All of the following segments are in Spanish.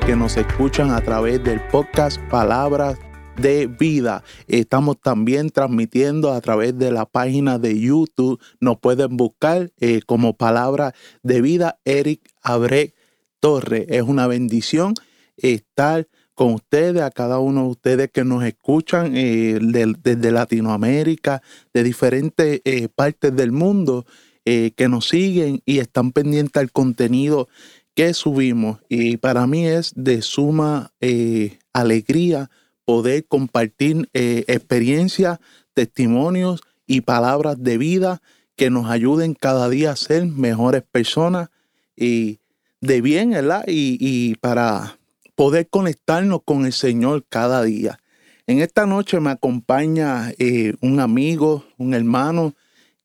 que nos escuchan a través del podcast Palabras de Vida. Estamos también transmitiendo a través de la página de YouTube. Nos pueden buscar eh, como Palabra de Vida Eric Abre Torre. Es una bendición estar con ustedes, a cada uno de ustedes que nos escuchan eh, desde Latinoamérica, de diferentes eh, partes del mundo. Que nos siguen y están pendientes al contenido que subimos. Y para mí es de suma eh, alegría poder compartir eh, experiencias, testimonios y palabras de vida que nos ayuden cada día a ser mejores personas y de bien, ¿verdad? Y, y para poder conectarnos con el Señor cada día. En esta noche me acompaña un amigo, un hermano,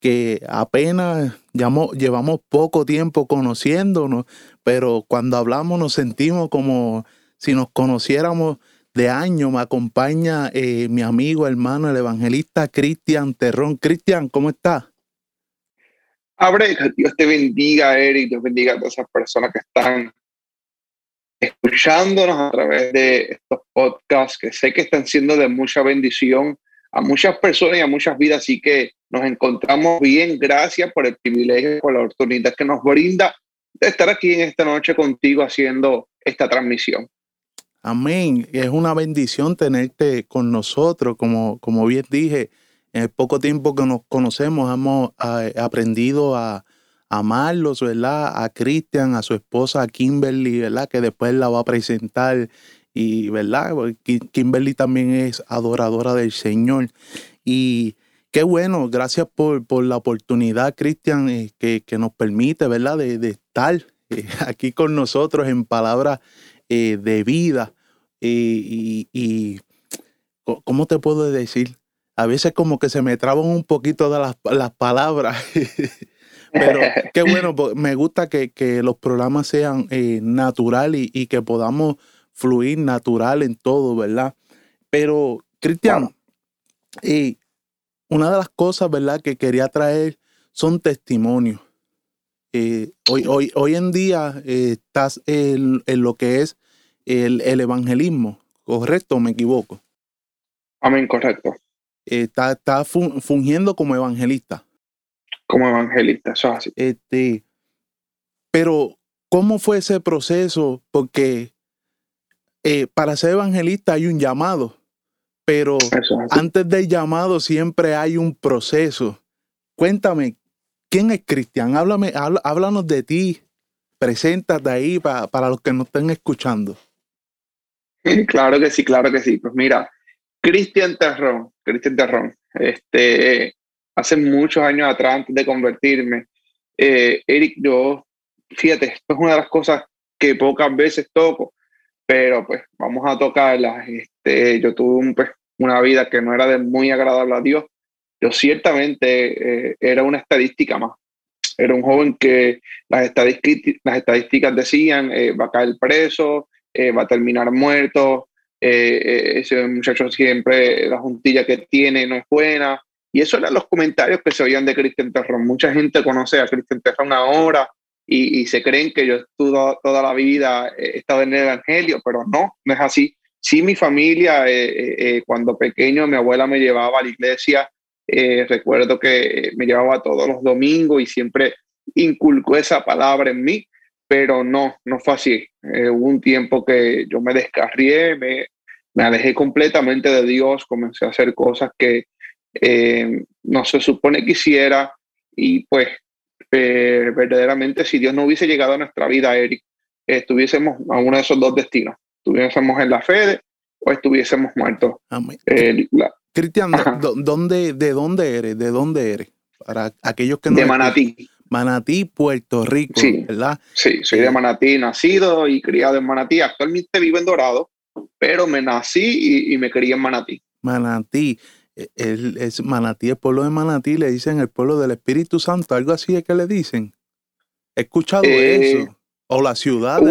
que apenas llevamos poco tiempo conociéndonos, pero cuando hablamos nos sentimos como si nos conociéramos de años. Me acompaña eh, mi amigo, hermano, el evangelista Cristian Terrón. Cristian, ¿cómo estás? Abre, Dios te bendiga, Eric, Dios bendiga a todas esas personas que están escuchándonos a través de estos podcasts, que sé que están siendo de mucha bendición a muchas personas y a muchas vidas, así que nos encontramos bien. Gracias por el privilegio, por la oportunidad que nos brinda estar aquí en esta noche contigo haciendo esta transmisión. Amén. Es una bendición tenerte con nosotros. Como, como bien dije, en el poco tiempo que nos conocemos hemos eh, aprendido a, amarlos, ¿verdad? A Cristian, a su esposa Kimberly, ¿verdad? Que después la va a presentar y, ¿verdad? Kimberly también es adoradora del Señor. Y qué bueno, gracias por, por la oportunidad, Cristian, eh, que, que, nos permite, ¿verdad? De, de estar eh, aquí con nosotros en palabras eh, de vida. y, y, ¿cómo te puedo decir? A veces como que se me traban un poquito de las, las palabras. Pero qué bueno, me gusta que, que los programas sean natural y, y que podamos fluir natural en todo, ¿verdad? Pero, Cristian, una de las cosas, ¿verdad?, que quería traer son testimonios. Eh, hoy, hoy, hoy en día eh, estás en, lo que es el, evangelismo, ¿correcto o me equivoco? Amén, correcto. Estás está fungiendo como evangelista. Como evangelista, eso es así. Este, pero, ¿cómo fue ese proceso? Porque eh, para ser evangelista hay un llamado, pero antes del llamado siempre hay un proceso. Cuéntame, ¿quién es Cristian? Háblame, háblanos de ti, preséntate ahí para, los que nos estén escuchando. Claro que sí, claro que sí. Pues mira, Cristian Terrón, Cristian Terrón, este, hace muchos años atrás, antes de convertirme, eh, Eric, yo, fíjate, esto es una de las cosas que pocas veces toco pero pues vamos a tocarlas. Este, yo tuve pues, una vida que no era muy agradable a Dios. Yo ciertamente eh, era una estadística más. Era un joven que las estadísticas, las estadísticas decían eh, va a caer preso, eh, va a terminar muerto, ese muchacho siempre, la juntilla que tiene no es buena. Y eso eran los comentarios que se oían de Cristian Terrón. Mucha gente conoce a Cristian Terrón ahora, y, se creen que yo toda, toda la vida he estado en el Evangelio, pero no, no es así. Sí, mi familia, eh, eh, eh, cuando pequeño, mi abuela me llevaba a la iglesia, recuerdo que me llevaba todos los domingos y siempre inculcó esa palabra en mí, pero no, no fue así. hubo un tiempo que yo me descarrié, me, me alejé completamente de Dios, comencé a hacer cosas que no se supone que hiciera y pues verdaderamente si Dios no hubiese llegado a nuestra vida, Eric, estuviésemos a uno de esos dos destinos, estuviésemos en la fe o estuviésemos muertos. Eh, Cristian, ¿dónde, ¿de dónde eres? ¿De dónde eres? Para aquellos que no... De Manatí. Manatí, Puerto Rico, sí, ¿verdad? Sí, soy de Manatí, nacido y criado en Manatí. Actualmente vivo en Dorado, pero me nací y, y me crié en Manatí. Manatí. E, el, es Manatí, el pueblo de Manatí, le dicen el pueblo del Espíritu Santo, algo así es que le dicen. He escuchado eh, eso. O la ciudad.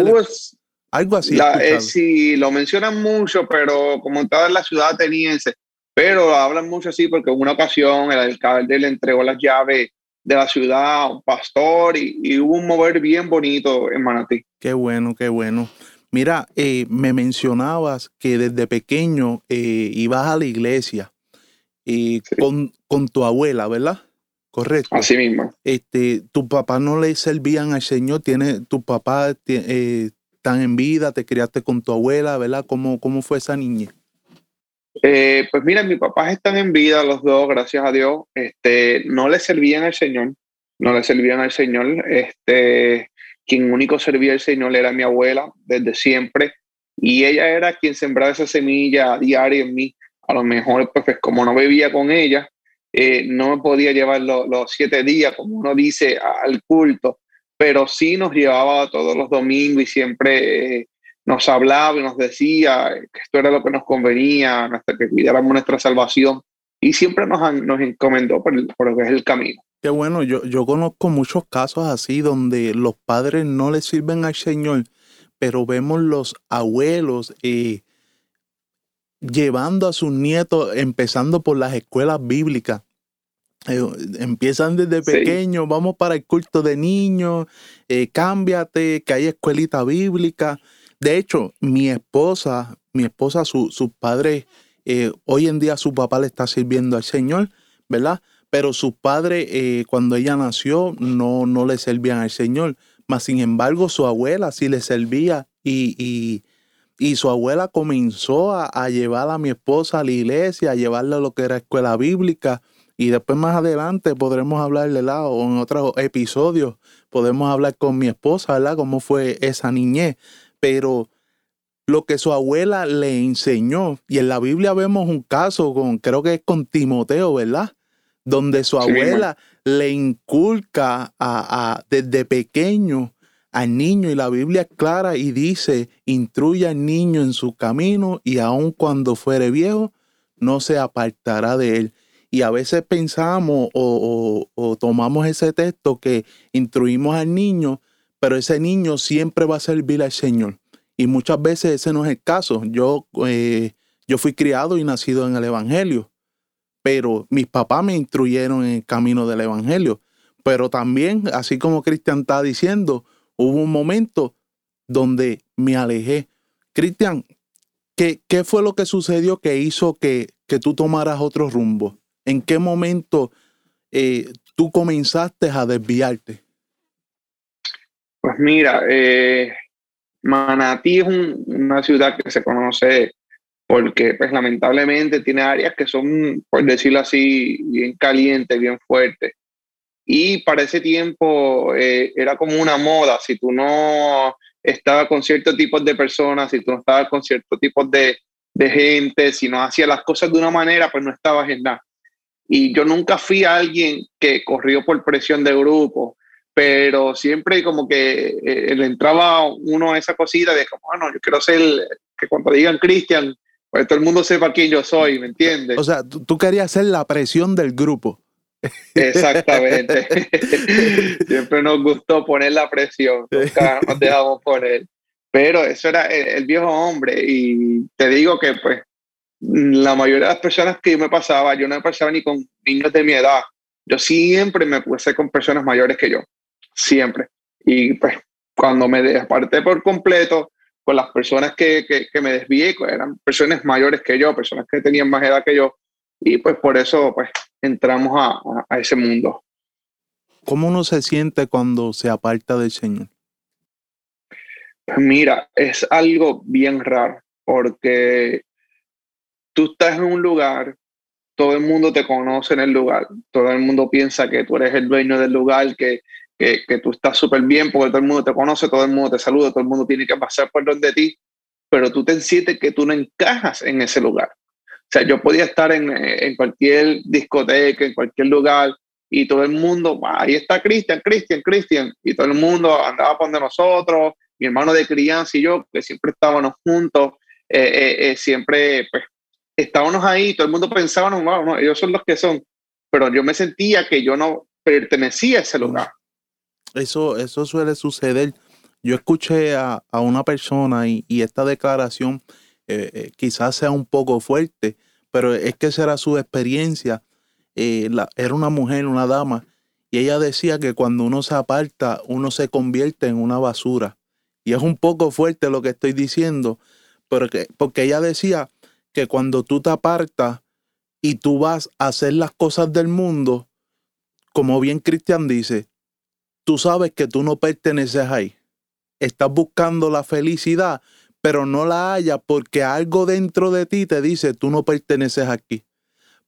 Algo así. Eh, sí, lo mencionan mucho, pero como estaba en la ciudad ateniense, pero hablan mucho así porque en una ocasión el alcalde le entregó las llaves de la ciudad, un pastor, y, hubo un mover bien bonito en Manatí. Qué bueno, qué bueno. Mira, eh, me mencionabas que desde pequeño eh, ibas a la iglesia y con, con, tu abuela, ¿verdad? Correcto. Así mismo. Este, tu papá no le servían al Señor, tiene, tu papá eh, tan en vida, te criaste con tu abuela, ¿verdad? ¿Cómo, cómo fue esa niña? Eh, pues mira, mis papás están en vida, los dos, gracias a Dios. Este, no le servían al Señor, no le servían al Señor. Este, quien único servía al Señor era mi abuela desde siempre. Y ella era quien sembraba esa semilla diaria en mí. A lo mejor, pues, pues como no bebía con ella, eh, no me podía llevar los siete días, como uno dice, al culto, pero sí nos llevaba todos los domingos y siempre eh, nos hablaba y nos decía que esto era lo que nos convenía, que cuidáramos nuestra salvación y siempre nos, nos encomendó por, lo que es el camino. Qué bueno, yo, yo conozco muchos casos así donde los padres no le sirven al Señor, pero vemos los abuelos eh, llevando a sus nietos, empezando por las escuelas bíblicas. Eh, empiezan desde pequeños, vamos para el culto de niños, eh, cámbiate, que hay escuelita bíblica. De hecho, mi esposa, mi esposa, sus su padres, eh, hoy en día su papá le está sirviendo al Señor, ¿verdad? Pero sus padres, cuando ella nació, no, no le servían al Señor. Mas, sin embargo, su abuela sí le servía y, y, y su abuela comenzó a, a, llevar a mi esposa a la iglesia, a llevarle a lo que era escuela bíblica. Y después más adelante podremos hablar de lado o en otros episodios podemos hablar con mi esposa, ¿verdad? Cómo fue esa niñez pero lo que su abuela le enseñó, y en la Biblia vemos un caso con, creo que es con Timoteo, ¿verdad? Donde su abuela le inculca a, desde pequeño al niño, y la Biblia es clara y dice, instruye al niño en su camino, y aun cuando fuere viejo, no se apartará de él. Y a veces pensamos o, o tomamos ese texto que instruimos al niño, pero ese niño siempre va a servir al Señor. Y muchas veces ese no es el caso. Yo, eh, yo fui criado y nacido en el Evangelio, pero mis papás me instruyeron en el camino del Evangelio. Pero también, así como Cristian está diciendo, hubo un momento donde me alejé. Cristian, ¿qué, ¿qué, fue lo que sucedió que hizo que, que tú tomaras otro rumbo? ¿En qué momento eh, tú comenzaste a desviarte? Pues mira, eh, Manatí es una ciudad que se conoce porque pues lamentablemente tiene áreas que son, por decirlo así, bien calientes, bien fuertes. Y para ese tiempo eh, era como una moda, si tú no estabas con ciertos tipos de personas, si tú no estabas con ciertos tipos de, de gente, si no hacías las cosas de una manera, pues no estabas en nada. Y yo nunca fui alguien que corrió por presión de grupo, pero siempre como que eh, le entraba uno a esa cosita de como, bueno, yo quiero ser, que cuando digan Cristian, pues todo el mundo sepa quién yo soy, ¿me entiendes? O sea, tú, querías ser la presión del grupo. Exactamente. siempre nos gustó poner la presión, nunca nos dejamos poner. Pero eso era el, viejo hombre y te digo que pues la mayoría de las personas que yo me pasaba, yo no me pasaba ni con niños de mi edad, yo siempre me puse con personas mayores que yo siempre. Y pues cuando me aparté por completo con las personas que, que, me desvié, pues, eran personas mayores que yo, personas que tenían más edad que yo, y pues por eso pues entramos a, a, ese mundo. ¿Cómo uno se siente cuando se aparta del Señor? Pues mira, es algo bien raro, porque tú estás en un lugar, todo el mundo te conoce en el lugar, todo el mundo piensa que tú eres el dueño del lugar, que que, tú estás súper bien porque todo el mundo te conoce, todo el mundo te saluda, todo el mundo tiene que pasar por donde ti, pero tú te sientes que tú no encajas en ese lugar. O sea, yo podía estar en, en cualquier discoteca, en cualquier lugar, y todo el mundo, ahí está Cristian, Cristian, Cristian, y todo el mundo andaba por nosotros, mi hermano de crianza y yo, que siempre estábamos juntos, eh, eh, eh, siempre pues estábamos ahí, todo el mundo pensaba, no, no, ellos son los que son, pero yo me sentía que yo no pertenecía a ese lugar. Eso, eso suele suceder. Yo escuché a, una persona y, esta declaración eh, eh, quizás sea un poco fuerte, pero es que esa era su experiencia. Eh, era una mujer, una dama, Y ella decía que cuando uno se aparta, uno se convierte en una basura. Y es un poco fuerte lo que estoy diciendo, porque, porque ella decía que cuando tú te apartas y tú vas a hacer las cosas del mundo, como bien Cristian dice, tú sabes que tú no perteneces ahí. Estás buscando la felicidad, pero no la hayas porque algo dentro de ti te dice, tú no perteneces aquí.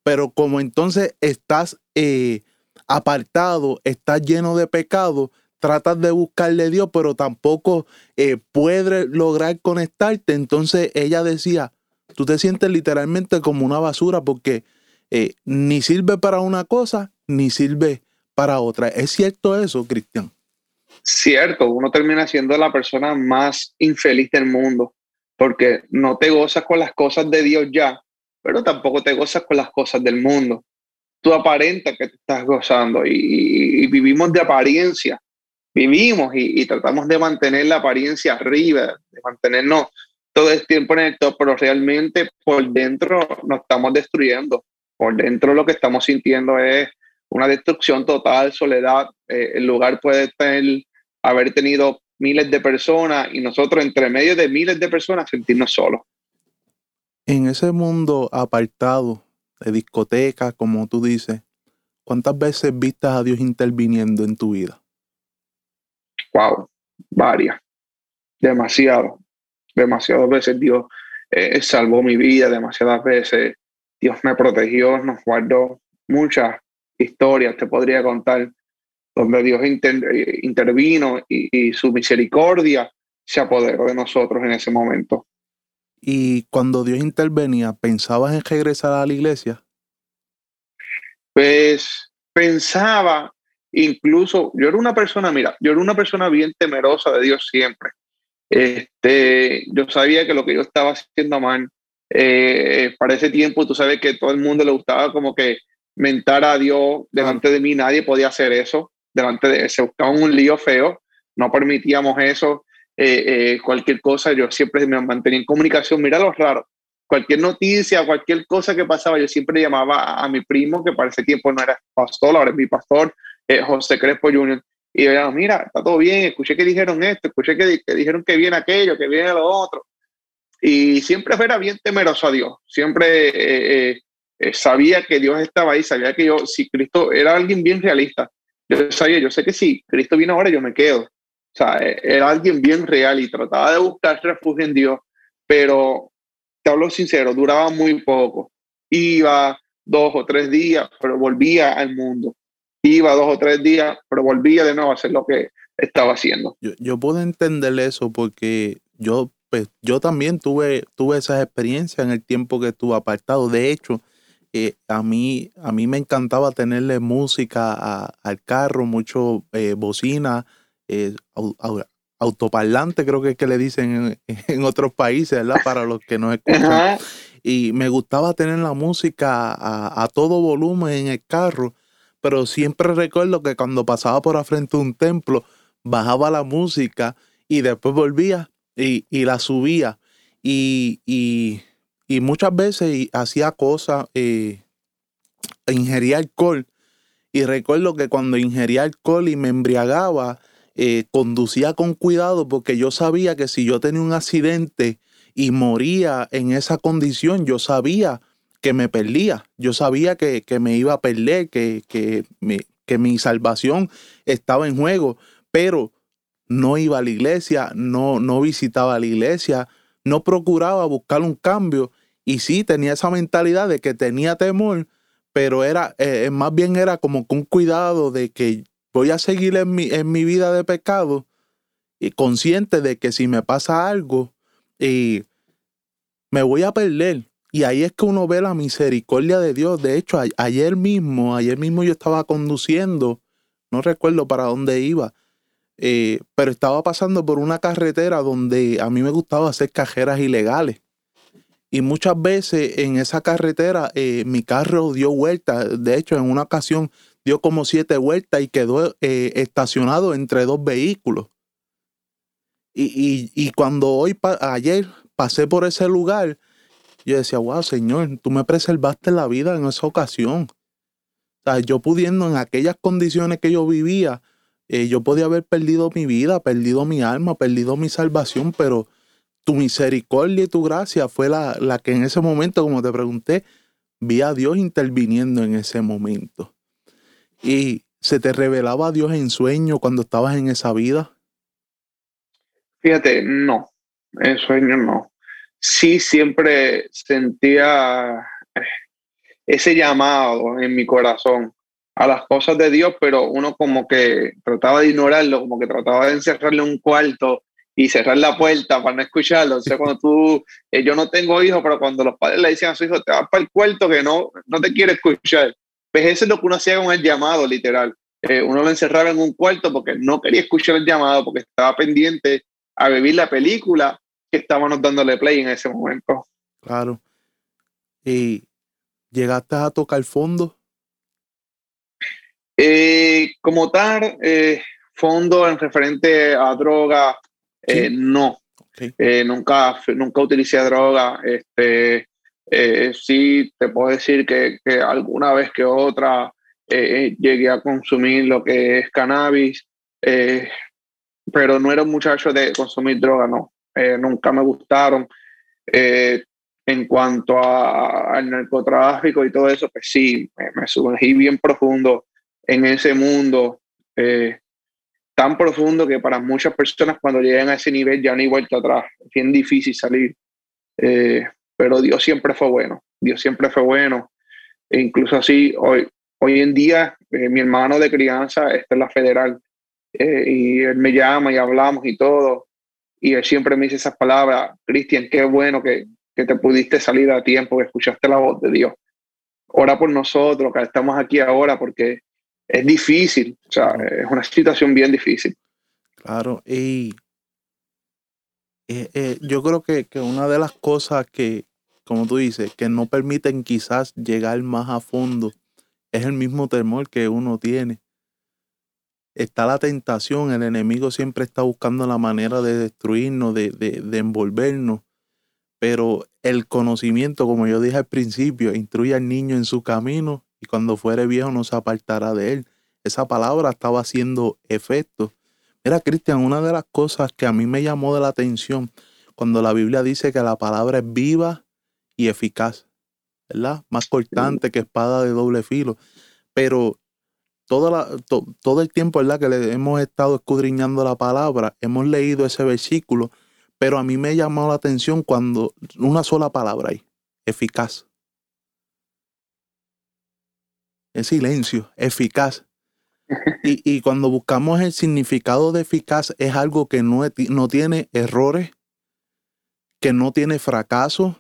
Pero como entonces estás eh, apartado, estás lleno de pecado, tratas de buscarle a Dios, pero tampoco eh, puedes lograr conectarte. Entonces ella decía, tú te sientes literalmente como una basura porque eh, ni sirve para una cosa, ni sirve para otra. ¿Es cierto eso, Cristian? Cierto, uno termina siendo la persona más infeliz del mundo porque no te gozas con las cosas de Dios ya, pero tampoco te gozas con las cosas del mundo. Tú aparentas que te estás gozando y, vivimos de apariencia, vivimos y, tratamos de mantener la apariencia arriba, de mantenernos todo el tiempo en el top, pero realmente por dentro nos estamos destruyendo. Por dentro lo que estamos sintiendo es una destrucción total, soledad. Eh, el lugar puede tener, haber tenido miles de personas y nosotros entre medio de miles de personas sentirnos solos. En ese mundo apartado de discoteca, como tú dices, ¿cuántas veces viste a Dios interviniendo en tu vida? Wow, varias, demasiado, demasiadas veces Dios eh, salvó mi vida, demasiadas veces Dios me protegió, nos guardó muchas historias, te podría contar donde Dios eh, intervino y, su misericordia se apoderó de nosotros en ese momento. Y cuando Dios intervenía, ¿pensabas en regresar a la iglesia? Pues pensaba, incluso, yo era una persona, mira, yo era una persona bien temerosa de Dios siempre. Este, yo sabía que lo que yo estaba haciendo mal, eh, para ese tiempo, tú sabes que todo el mundo le gustaba como que mentar a Dios delante de mí, nadie podía hacer eso delante de se buscaba un lío feo, no permitíamos eso, eh, eh, cualquier cosa, yo siempre me mantenía en comunicación, mira lo raro, cualquier noticia, cualquier cosa que pasaba, yo siempre llamaba a, mi primo, que para ese tiempo no era pastor, ahora es mi pastor, eh, José Crespo Jr., y yo mira, está todo bien, escuché que dijeron esto, escuché que, dijeron que viene aquello, que viene lo otro. Y siempre era bien temeroso a Dios, siempre sabía que Dios estaba ahí, sabía que yo, si Cristo era alguien bien realista, yo sabía, yo sé que si Cristo viene ahora, yo me quedo. O sea, e, era alguien bien real y trataba de buscar refugio en Dios, pero te hablo sincero, duraba muy poco. Iba dos o tres días, pero volvía al mundo. Iba dos o tres días, pero volvía de nuevo a hacer lo que estaba haciendo. Yo, puedo entender eso porque yo, pues, yo también tuve, tuve esas experiencias en el tiempo que estuve apartado. De hecho, eh, a, mí, a mí me encantaba tenerle música al carro, mucho eh, bocina, eh, autoparlante, creo que es que le dicen en, otros países, ¿verdad? Para los que no escuchan. Y me gustaba tener la música a, todo volumen en el carro, pero siempre recuerdo que cuando pasaba por la frente un templo, bajaba la música y después volvía y, la subía. y, y muchas veces hacía cosas, eh, ingería alcohol. Y recuerdo que cuando ingería alcohol y me embriagaba, eh, conducía con cuidado porque yo sabía que si yo tenía un accidente y moría en esa condición, yo sabía que me perdía. Yo sabía que, me iba a perder, que, que, que mi salvación estaba en juego. Pero no iba a la iglesia, no, no visitaba la iglesia, no procuraba buscar un cambio y sí tenía esa mentalidad de que tenía temor, pero era, eh, más bien era como con cuidado de que voy a seguir en mi, en mi vida de pecado y consciente de que si me pasa algo y me voy a perder. Y ahí es que uno ve la misericordia de Dios. De hecho, ayer mismo, ayer mismo yo estaba conduciendo, no recuerdo para dónde iba, eh, pero estaba pasando por una carretera donde a mí me gustaba hacer cajeras ilegales. Y muchas veces en esa carretera eh, mi carro dio vuelta. De hecho, en una ocasión dio como siete vueltas y quedó eh, estacionado entre dos vehículos. Y, cuando hoy, ayer, pasé por ese lugar, yo decía, wow, Señor, tú me preservaste la vida en esa ocasión. O sea, yo pudiendo en aquellas condiciones que yo vivía, eh, yo podía haber perdido mi vida, perdido mi alma, perdido mi salvación, pero tu misericordia y tu gracia fue la, la que en ese momento, como te pregunté, vi a Dios interviniendo en ese momento. Y se te revelaba Dios en sueño cuando estabas en esa vida. Fíjate, no, en sueño no. Sí, siempre sentía eh, ese llamado en mi corazón a las cosas de Dios, pero uno como que trataba de ignorarlo, como que trataba de encerrarle un cuarto y cerrar la puerta para no escucharlo. O sea, cuando tú, eh, yo no tengo hijos, pero cuando los padres le decían a su hijo, te vas para el cuarto que no, no te quiere escuchar. Pues eso es lo que uno hacía con el llamado, literal. Eh, uno lo encerraba en un cuarto porque no quería escuchar el llamado, porque estaba pendiente a vivir la película que estábamos dándole play en ese momento. Claro. ¿Y llegaste a tocar fondo? Eh, como tal, fondo en referente a droga, eh, no, eh, nunca, nunca utilicé droga. Este, eh, sí, te puedo decir que, que alguna vez que otra llegué a consumir lo que es cannabis, pero no era un muchacho de consumir droga, no. Nunca me gustaron. en cuanto al narcotráfico y todo eso, pues sí, me, me sumergí bien profundo en ese mundo. Eh, tan profundo que para muchas personas cuando llegan a ese nivel ya no hay vuelta atrás. Es bien difícil salir. Eh, pero Dios siempre fue bueno. Dios siempre fue bueno. E incluso así, hoy, hoy en día, eh, mi hermano de crianza está en la federal. Eh, y él me llama y hablamos y todo. Y él siempre me dice esas palabras, Cristian, qué bueno que, que te pudiste salir a tiempo, que escuchaste la voz de Dios. Ora por nosotros, que estamos aquí ahora, porque es difícil, o sea, es una situación bien difícil. Claro, y eh, eh, yo creo que, que, una de las cosas que, como tú dices, que no permiten quizás llegar más a fondo es el mismo temor que uno tiene. Está la tentación, el enemigo siempre está buscando la manera de destruirnos, de, de, de envolvernos, pero el conocimiento, como yo dije al principio, instruye al niño en su camino y cuando fuere viejo no se apartará de él. Esa palabra estaba haciendo efecto. Mira, Cristian, una de las cosas que a mí me llamó de la atención cuando la Biblia dice que la palabra es viva y eficaz, ¿verdad? Más cortante que espada de doble filo. Pero la, todo el tiempo, ¿verdad? Que le hemos estado escudriñando la palabra, hemos leído ese versículo, pero a mí me llamó la atención cuando una sola palabra ahí, eficaz en silencio, eficaz. Y, cuando buscamos el significado de eficaz es algo que no, no tiene errores, que no tiene fracaso,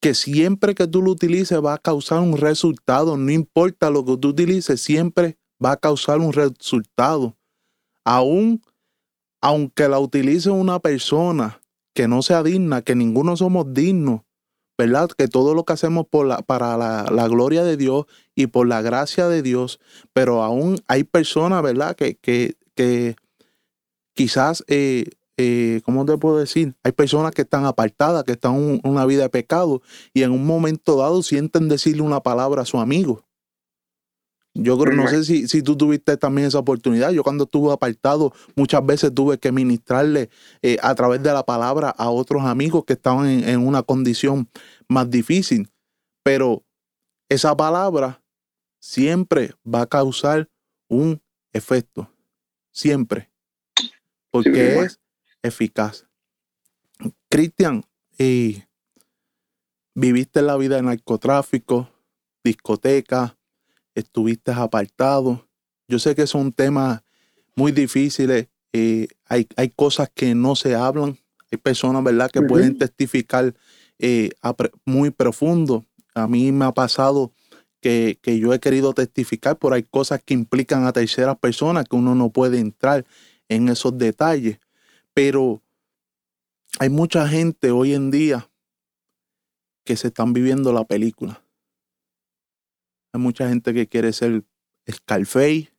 que siempre que tú lo utilices va a causar un resultado, no importa lo que tú utilices, siempre va a causar un resultado. Aún aunque la utilice una persona que no sea digna, que ninguno somos dignos, ¿verdad? Que todo lo que hacemos por la, para la, gloria de Dios y por la gracia de Dios, pero aún hay personas, ¿verdad? Que, que, que quizás, eh, eh, ¿cómo te puedo decir? Hay personas que están apartadas, que están en una vida de pecado y en un momento dado sienten decirle una palabra a su amigo. Yo creo, no sé si, si, tú tuviste también esa oportunidad. Yo cuando estuve apartado, muchas veces tuve que ministrarle eh, a través de la palabra a otros amigos que estaban en, una condición más difícil. Pero esa palabra siempre va a causar un efecto. Siempre. Porque es eficaz. Cristian, y viviste la vida de narcotráfico, discoteca, estuviste apartado. Yo sé que son temas muy difíciles, eh, hay, hay, cosas que no se hablan, hay personas, ¿verdad?, que pueden testificar eh, muy profundo. A mí me ha pasado que, que, yo he querido testificar, pero hay cosas que implican a terceras personas que uno no puede entrar en esos detalles. Pero hay mucha gente hoy en día que se están viviendo la película. Hay mucha gente que quiere ser Scarface.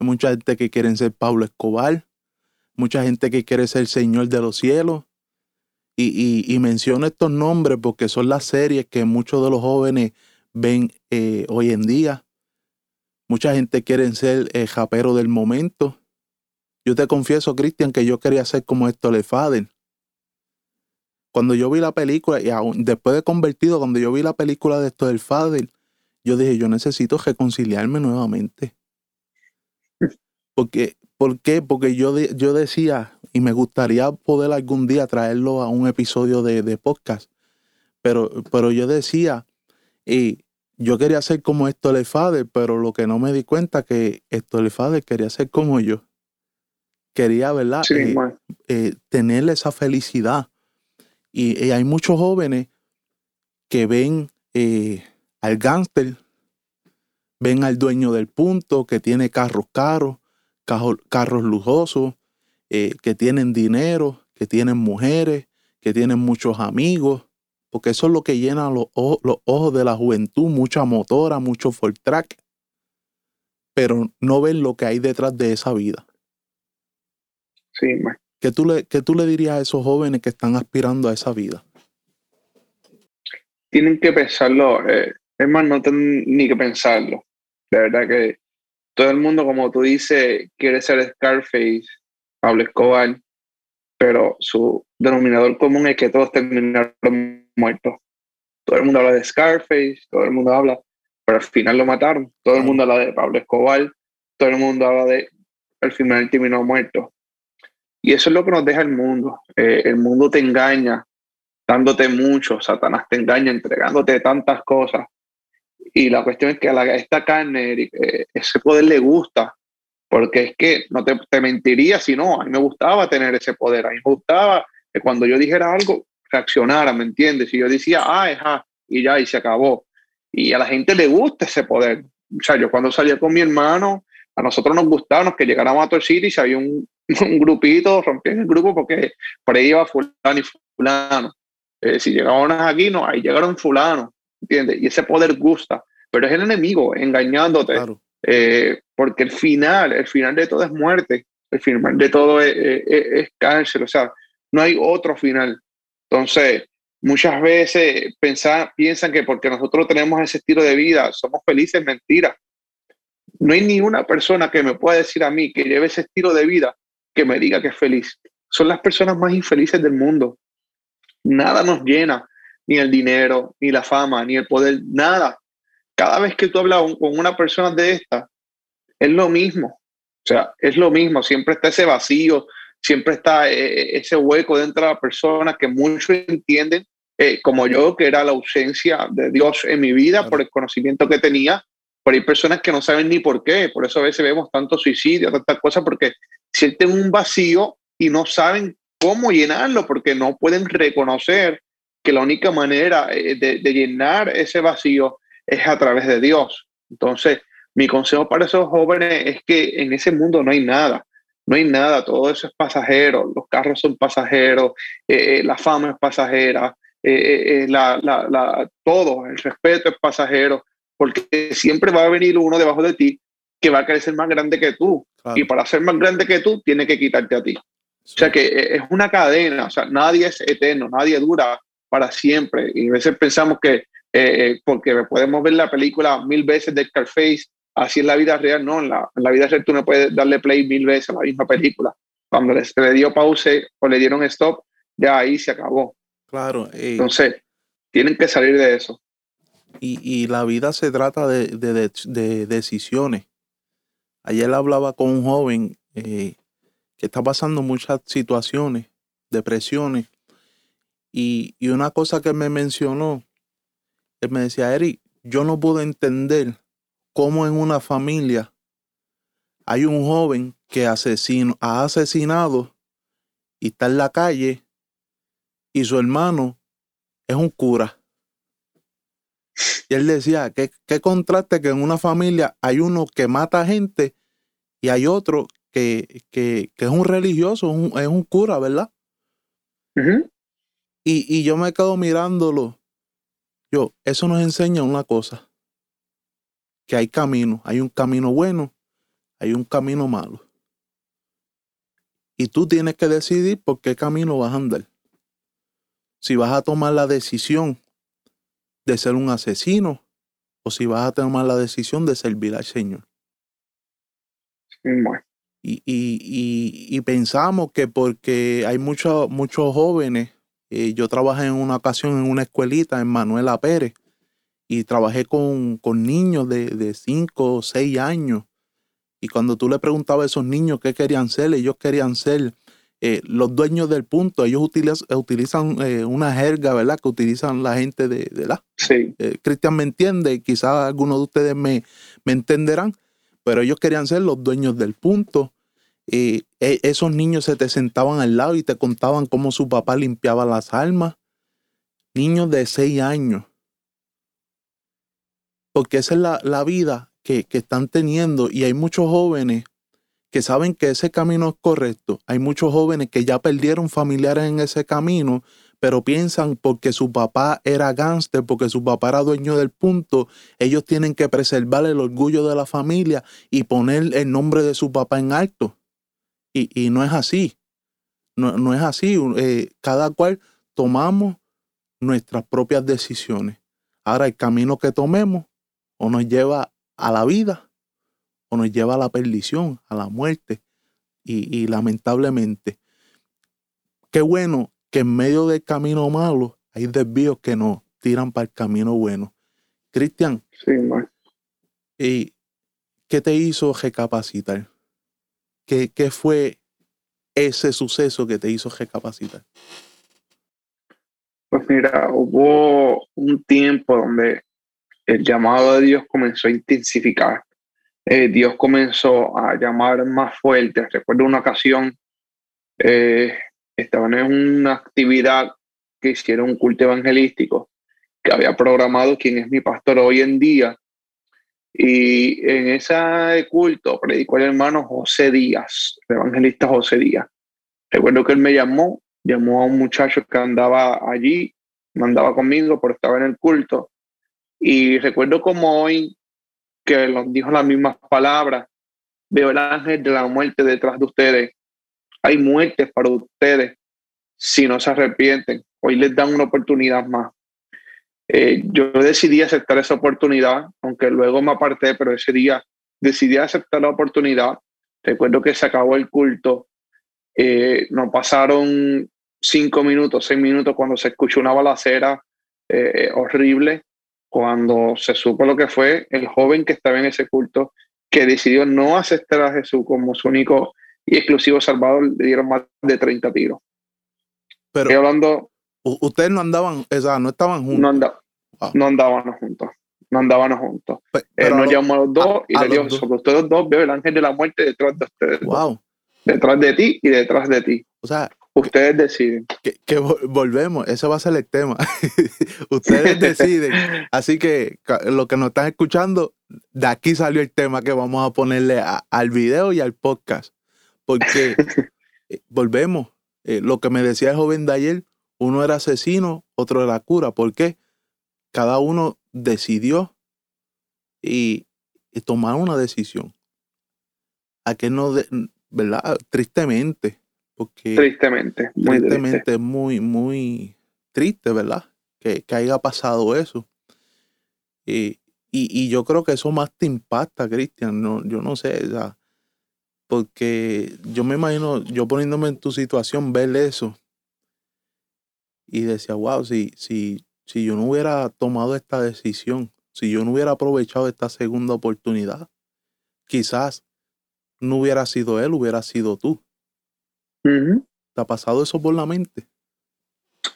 Hay mucha gente que quiere ser Pablo Escobar. Mucha gente que quiere ser Señor de los cielos. Y, menciono estos nombres porque son las series que muchos de los jóvenes ven eh, hoy en día. Mucha gente quiere ser el japero del momento. Yo te confieso, Cristian, que yo quería ser como esto Le Fader. Cuando yo vi la película, y aún después de convertido, cuando yo vi la película de esto del Fader, yo dije, yo necesito reconciliarme nuevamente. Porque, ¿Por qué? Porque yo, yo decía, y me gustaría poder algún día traerlo a un episodio de, podcast, pero, pero yo decía, y yo quería ser como esto Le Fader, pero lo que no me di cuenta que esto Le Fader quería ser como yo. Quería, ¿verdad? Eh, eh, tener esa felicidad. Y, hay muchos jóvenes que ven eh, al gángster, ven al dueño del punto que tiene carros caros, carros, lujosos, eh, que tienen dinero, que tienen mujeres, que tienen muchos amigos, porque eso es lo que llena los, ojos de la juventud, mucha motora, mucho Ford Track, pero no ven lo que hay detrás de esa vida. Sí, ¿Qué tú, le, ¿Qué tú le dirías a esos jóvenes que están aspirando a esa vida? Tienen que pensarlo, eh, es más, no tienen ni que pensarlo. De verdad que todo el mundo, como tú dices, quiere ser Scarface, Pablo Escobar, pero su denominador común es que todos terminaron muertos. Todo el mundo habla de Scarface, todo el mundo habla, pero al final lo mataron. Todo el mundo habla de Pablo Escobar, todo el mundo habla de, al final terminó muerto. Y eso es lo que nos deja el mundo. Eh, el mundo te engaña, dándote mucho, Satanás te engaña, entregándote tantas cosas. Y la cuestión es que a, esta carne, eh, ese poder le gusta, porque es que no te, te, mentiría si no, a mí me gustaba tener ese poder, a mí me gustaba que cuando yo dijera algo, reaccionara, ¿me entiendes? Y yo decía, ah, es y ya, y se acabó. Y a la gente le gusta ese poder. O sea, yo cuando salía con mi hermano, a nosotros nos gustaba que llegáramos a Tor City si había un, un grupito, rompían el grupo porque por ahí iba fulano y fulano. Eh, si llegaban aquí, no, ahí llegaron fulano, ¿entiendes? Y ese poder gusta, pero es el enemigo engañándote, eh, porque el final, el final de todo es muerte, el final de todo es, es, cáncer, o sea, no hay otro final. Entonces, muchas veces pensar, piensan que porque nosotros tenemos ese estilo de vida, somos felices, mentira. No hay ni una persona que me pueda decir a mí que lleve ese estilo de vida que me diga que es feliz. Son las personas más infelices del mundo. Nada nos llena, ni el dinero, ni la fama, ni el poder, nada. Cada vez que tú hablas con una persona de esta, es lo mismo. O sea, es lo mismo. Siempre está ese vacío, siempre está eh, eh, ese hueco dentro de la persona que muchos entienden, eh, como yo, que era la ausencia de Dios en mi vida por el conocimiento que tenía. Pero hay personas que no saben ni por qué. Por eso a veces vemos tanto suicidio, tantas cosas, porque sienten un vacío y no saben cómo llenarlo porque no pueden reconocer que la única manera eh, de, llenar ese vacío es a través de Dios. Entonces, mi consejo para esos jóvenes es que en ese mundo no hay nada, no hay nada, todo eso es pasajero, los carros son pasajeros, eh, eh, la fama es pasajera, todo, el respeto es pasajero, porque siempre va a venir uno debajo de ti que va a ser más grande que tú. Y para ser más grande que tú, tiene que quitarte a ti. O sea que eh, es una cadena, o sea, nadie es eterno, nadie dura para siempre. Y a veces pensamos que, eh, eh, porque podemos ver la película mil veces de Scarface, así en la vida real, no, en la, en la vida real tú no puedes darle play mil veces a la misma película. Cuando le, le dio pause o le dieron stop, ya ahí se acabó. Claro. Entonces, tienen que salir de eso. Y, y la vida se trata de, de, de decisiones. Ayer hablaba con un joven eh, que está pasando muchas situaciones, depresiones, y, una cosa que me mencionó, él me decía, Eric, yo no puedo entender cómo en una familia hay un joven que asesino, ha asesinado y está en la calle y su hermano es un cura. Y él decía, ¿qué, qué contraste que en una familia hay uno que mata gente y hay otro que, que, es un religioso, es un cura, ¿verdad? y, y yo me quedo mirándolo. Yo, eso nos enseña una cosa, que hay camino, hay un camino bueno, hay un camino malo. Y tú tienes que decidir por qué camino vas a andar. Si vas a tomar la decisión de ser un asesino, o si vas a tomar la decisión de servir al Señor. Y, y, pensamos que porque hay muchos muchos jóvenes, eh, yo trabajé en una ocasión en una escuelita en Manuela Pérez y trabajé con, niños de 5 o 6 años. Y cuando tú le preguntabas a esos niños qué querían ser, ellos querían ser eh, los dueños del punto, ellos utilizan, eh, una jerga, ¿verdad? Que utilizan la gente de, la. Sí. Eh, Cristian me entiende, quizás algunos de ustedes me, me, entenderán, pero ellos querían ser los dueños del punto. E, esos niños se te sentaban al lado y te contaban cómo su papá limpiaba las almas. Niños de seis años. Porque esa es la, la vida que, que están teniendo y hay muchos jóvenes que saben que ese camino es correcto. Hay muchos jóvenes que ya perdieron familiares en ese camino, pero piensan porque su papá era gángster, porque su papá era dueño del punto, ellos tienen que preservar el orgullo de la familia y poner el nombre de su papá en alto. Y, no es así. No, es así. Eh, cada cual tomamos nuestras propias decisiones. Ahora el camino que tomemos o nos lleva a la vida o nos lleva a la perdición, a la muerte. Y, lamentablemente, qué bueno que en medio del camino malo hay desvíos que nos tiran para el camino bueno. Cristian, sí, ¿y qué te hizo recapacitar? ¿Qué, ¿Qué fue ese suceso que te hizo recapacitar? Pues mira, hubo un tiempo donde el llamado de Dios comenzó a intensificar. Eh, Dios comenzó a llamar más fuerte. Recuerdo una ocasión, eh, estaban en una actividad que hicieron un culto evangelístico que había programado quien es mi pastor hoy en día. Y en ese culto predicó el hermano José Díaz, el evangelista José Díaz. Recuerdo que él me llamó, llamó a un muchacho que andaba allí, no andaba conmigo, pero estaba en el culto. Y recuerdo como hoy que nos dijo las mismas palabras. Veo el ángel de la muerte detrás de ustedes. Hay muertes para ustedes si no se arrepienten. Hoy les dan una oportunidad más. Eh, yo decidí aceptar esa oportunidad, aunque luego me aparté, pero ese día decidí aceptar la oportunidad. Recuerdo que se acabó el culto. Eh, nos pasaron cinco minutos, seis minutos cuando se escuchó una balacera eh, horrible cuando se supo lo que fue el joven que estaba en ese culto, que decidió no aceptar a Jesús como su único y exclusivo salvador, le dieron más de 30 tiros. Pero hablando, ustedes no andaban, o sea, no estaban juntos. No, andaban juntos. No andaban juntos. Él nos llamó a los dos y le dijo, sobre ustedes dos veo el ángel de la muerte detrás de ustedes. Wow. Detrás de ti y detrás de ti. O sea, Ustedes deciden. Que, volvemos, ese va a ser el tema. Ustedes deciden. Así que lo que nos están escuchando, de aquí salió el tema que vamos a ponerle al video y al podcast. Porque eh, volvemos. Eh, lo que me decía el joven de ayer, uno era asesino, otro era cura. ¿Por qué? Cada uno decidió y, y tomar una decisión. A que no, ¿verdad? Tristemente tristemente, muy tristemente, muy, muy triste, ¿verdad? Que, haya pasado eso. Y, y, yo creo que eso más te impacta, Cristian. No, yo no sé, porque yo me imagino, yo poniéndome en tu situación, ver eso. Y decía, wow, si, si, si yo no hubiera tomado esta decisión, si yo no hubiera aprovechado esta segunda oportunidad, quizás no hubiera sido él, hubiera sido tú. ¿Te ha pasado eso por la mente?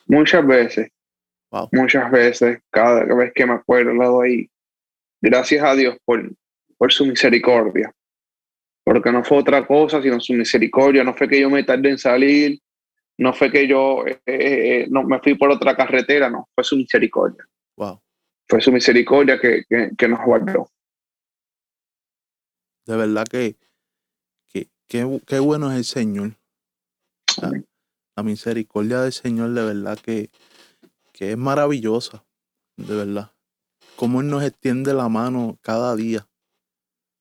Muchas veces. Muchas veces. Cada vez que me acuerdo, le doy gracias a Dios por, por su misericordia. Porque no fue otra cosa sino su misericordia. No fue que yo me tardé en salir. No fue que yo eh, eh, eh, no me fui por otra carretera. No, fue su misericordia. Wow. Fue su misericordia que, que, nos guardó. De verdad que, que, qué bueno es el Señor la, misericordia del Señor de verdad que, que es maravillosa, de verdad. Cómo Él nos extiende la mano cada día.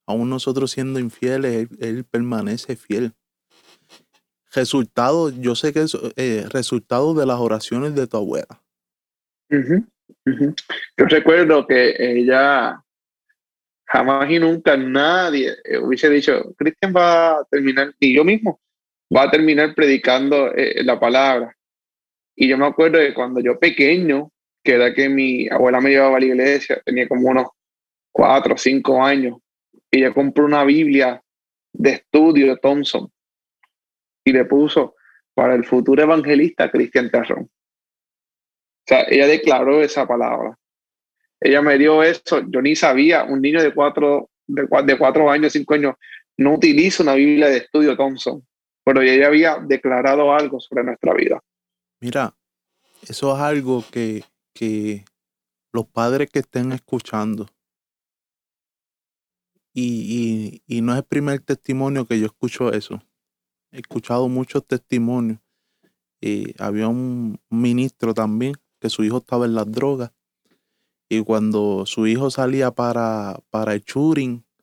Aún nosotros siendo infieles, Él, permanece fiel. Resultado, yo sé que es eh, resultado de las oraciones de tu abuela. Yo recuerdo que ella jamás y nunca nadie hubiese dicho, Cristian va a terminar, y yo mismo, va a terminar predicando eh, la palabra. Y yo me acuerdo de cuando yo pequeño, que era que mi abuela me llevaba a la iglesia, tenía como unos cuatro o cinco años, y ella compró una Biblia de estudio de Thompson y le puso para el futuro evangelista Cristian Terrón. O sea, ella declaró esa palabra. Ella me dio eso, yo ni sabía, un niño de cuatro, de, de cuatro años, cinco años, no utiliza una Biblia de estudio Thompson, pero ella había declarado algo sobre nuestra vida. Mira, eso es algo que, que los padres que estén escuchando, y, y, no es el primer testimonio que yo escucho eso. He escuchado muchos testimonios. Y había un ministro también que su hijo estaba en las drogas. Y cuando su hijo salía para, para el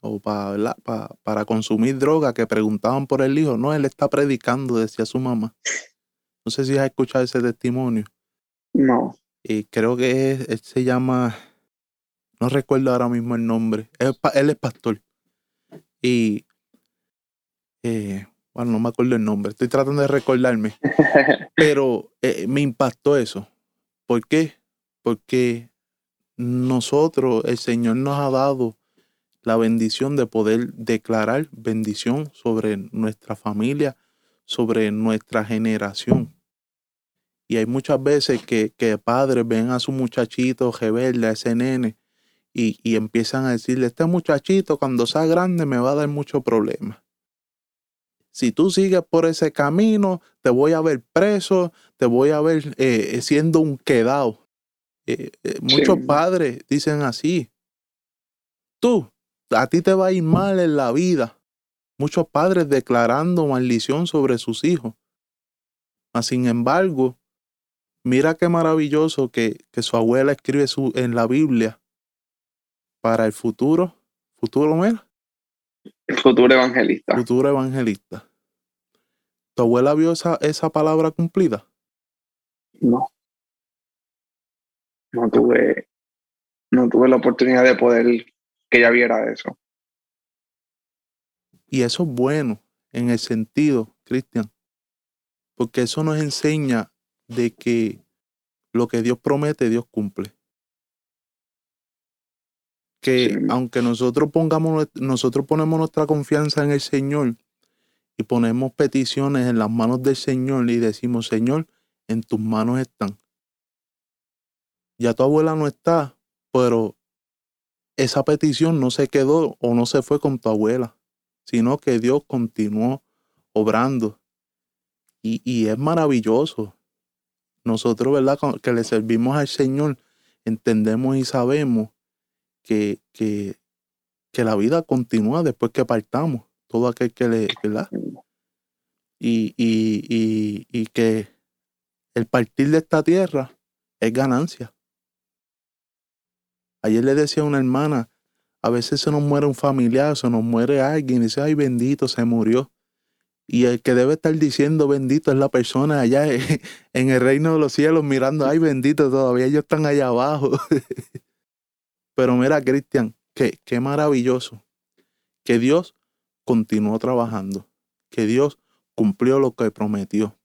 o para, para, para consumir droga, que preguntaban por el hijo, no, él está predicando, decía su mamá. No sé si has escuchado ese testimonio. No. Y creo que él se llama no recuerdo ahora mismo el nombre. Él, es pastor. Y. Eh, bueno, no me acuerdo el nombre. Estoy tratando de recordarme. Pero eh, me impactó eso. ¿Por qué? Porque nosotros, el Señor nos ha dado la bendición de poder declarar bendición sobre nuestra familia, sobre nuestra generación. Y hay muchas veces que, que padres ven a su muchachito rebelde, a ese nene, y, empiezan a decirle, este muchachito cuando sea grande me va a dar muchos problemas. Si tú sigues por ese camino, te voy a ver preso, te voy a ver eh, siendo un quedado. Eh, eh, muchos padres dicen así. Tú, a ti te va a ir mal en la vida. Muchos padres declarando maldición sobre sus hijos. Mas, sin embargo, mira qué maravilloso que, que su abuela escribe su, en la Biblia para el futuro, futuro mira. El futuro evangelista. Futuro evangelista. ¿Tu abuela vio esa, esa palabra cumplida? No. No tuve, no tuve la oportunidad de poder que ella viera eso. Y eso es bueno en el sentido, Cristian, porque eso nos enseña de que lo que Dios promete, Dios cumple que aunque nosotros pongamos, nosotros ponemos nuestra confianza en el Señor y ponemos peticiones en las manos del Señor y decimos, Señor, en tus manos están. Ya tu abuela no está, pero esa petición no se quedó o no se fue con tu abuela, sino que Dios continuó obrando. Y, y es maravilloso. Nosotros, ¿verdad? Que le servimos al Señor, entendemos y sabemos que, que, que la vida continúa después que partamos, todo aquel que le, da. Y, y, y, y que el partir de esta tierra es ganancia. Ayer le decía a una hermana, a veces se nos muere un familiar, se nos muere alguien dice, ay bendito, se murió. Y el que debe estar diciendo bendito es la persona allá en el reino de los cielos mirando, ay bendito, todavía ellos están allá abajo. Pero mira, Cristian, qué, qué maravilloso que Dios continuó trabajando, que Dios cumplió lo que prometió.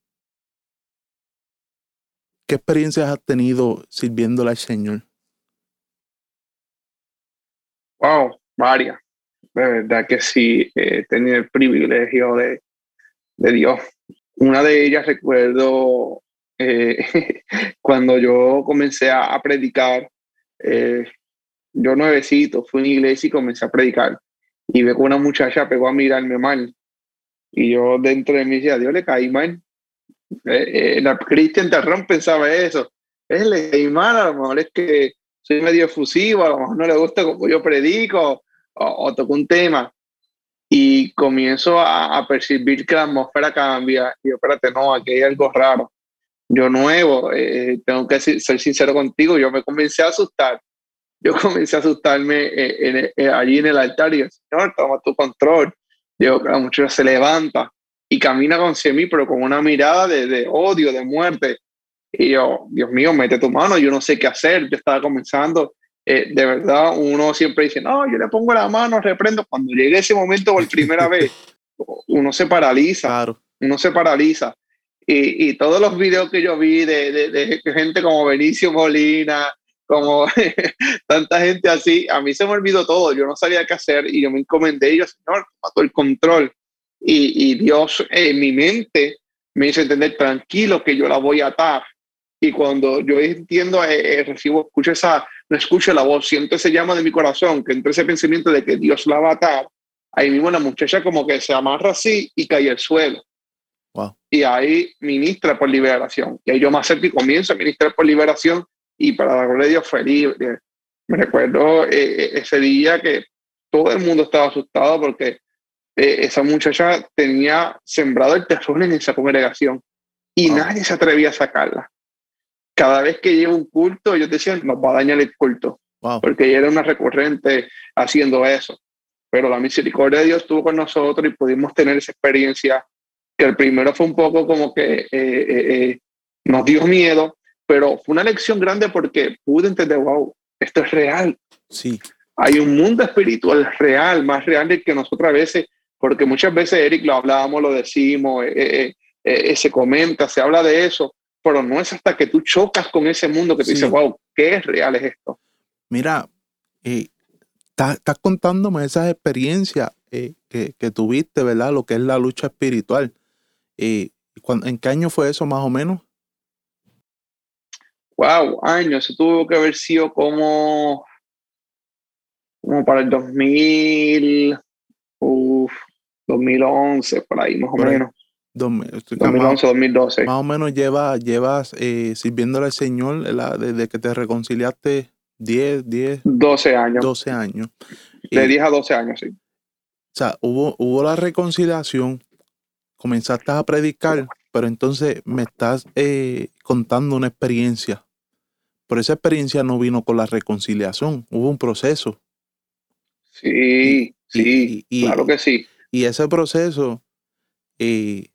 ¿Qué experiencias has tenido sirviéndole al Señor? Wow, varias. De verdad que sí, he tenido el privilegio de, de Dios. Una de ellas recuerdo eh, cuando yo comencé a, predicar, eh, yo nuevecito, fui a una iglesia y comencé a predicar. Y veo que una muchacha pegó a mirarme mal. Y yo dentro de mí decía, Dios le caí mal. Eh, eh, Cristian Terrón pensaba eso. Es le caí mal, a lo mejor es que soy medio efusivo, a lo mejor no le gusta como yo predico o, toco un tema. Y comienzo a, percibir que la atmósfera cambia. Y yo, espérate, no, aquí hay algo raro. Yo nuevo, eh, tengo que ser sincero contigo, yo me comencé a asustar yo comencé a asustarme eh, eh, allí en el altar y yo, Señor, toma tu control. Digo, la muchacha se levanta y camina con mí, pero con una mirada de, odio, de muerte. Y yo, Dios mío, mete tu mano, yo no sé qué hacer, yo estaba comenzando. Eh, de verdad, uno siempre dice, no, yo le pongo la mano, reprendo. Cuando llegue ese momento por primera vez, uno se paraliza, claro. uno se paraliza. Y, y, todos los videos que yo vi de, de, de gente como Benicio Molina, como tanta gente así, a mí se me olvidó todo, yo no sabía qué hacer y yo me encomendé y yo, Señor, todo el control. Y, y Dios en mi mente me hizo entender tranquilo que yo la voy a atar. Y cuando yo entiendo, eh, eh, recibo, escucho esa, no escucho la voz, siento ese llama de mi corazón, que entre ese pensamiento de que Dios la va a atar, ahí mismo la muchacha como que se amarra así y cae al suelo. Y ahí ministra por liberación. Y ahí yo me acerco y comienzo a ministrar por liberación y para la gloria de Dios fue libre. Me recuerdo eh, eh, ese día que todo el mundo estaba asustado porque eh, esa muchacha tenía sembrado el terror en esa congregación y nadie se atrevía a sacarla. Cada vez que llega un culto, ellos decían, nos va a dañar el culto, porque ella era una recurrente haciendo eso. Pero la misericordia de Dios estuvo con nosotros y pudimos tener esa experiencia, que el primero fue un poco como que nos dio miedo, pero fue una lección grande porque pude entender, wow, esto es real. Sí. Hay un mundo espiritual real, más real del que nosotros a veces, porque muchas veces, Eric, lo hablábamos, lo decimos, eh, eh, eh, se comenta, se habla de eso, pero no es hasta que tú chocas con ese mundo que tú dices, wow, ¿qué real es esto? Mira, estás contándome esas experiencias que, que, tuviste, ¿verdad? Lo que es la lucha espiritual. ¿En qué año fue eso más o menos? wow, años, eso tuvo que haber sido como, como para el 2000, uf, 2011, por ahí más o menos. 2011, 2012. Más o menos llevas, llevas eh, sirviéndole al Señor desde que te reconciliaste 10, 10. 12 años. 12 años. De 10 a 12 años, sí. O sea, hubo, hubo la reconciliación, comenzaste a predicar, pero entonces me estás eh, contando una experiencia pero esa experiencia no vino con la reconciliación, hubo un proceso. Sí, sí, claro que sí. Y ese proceso, eh,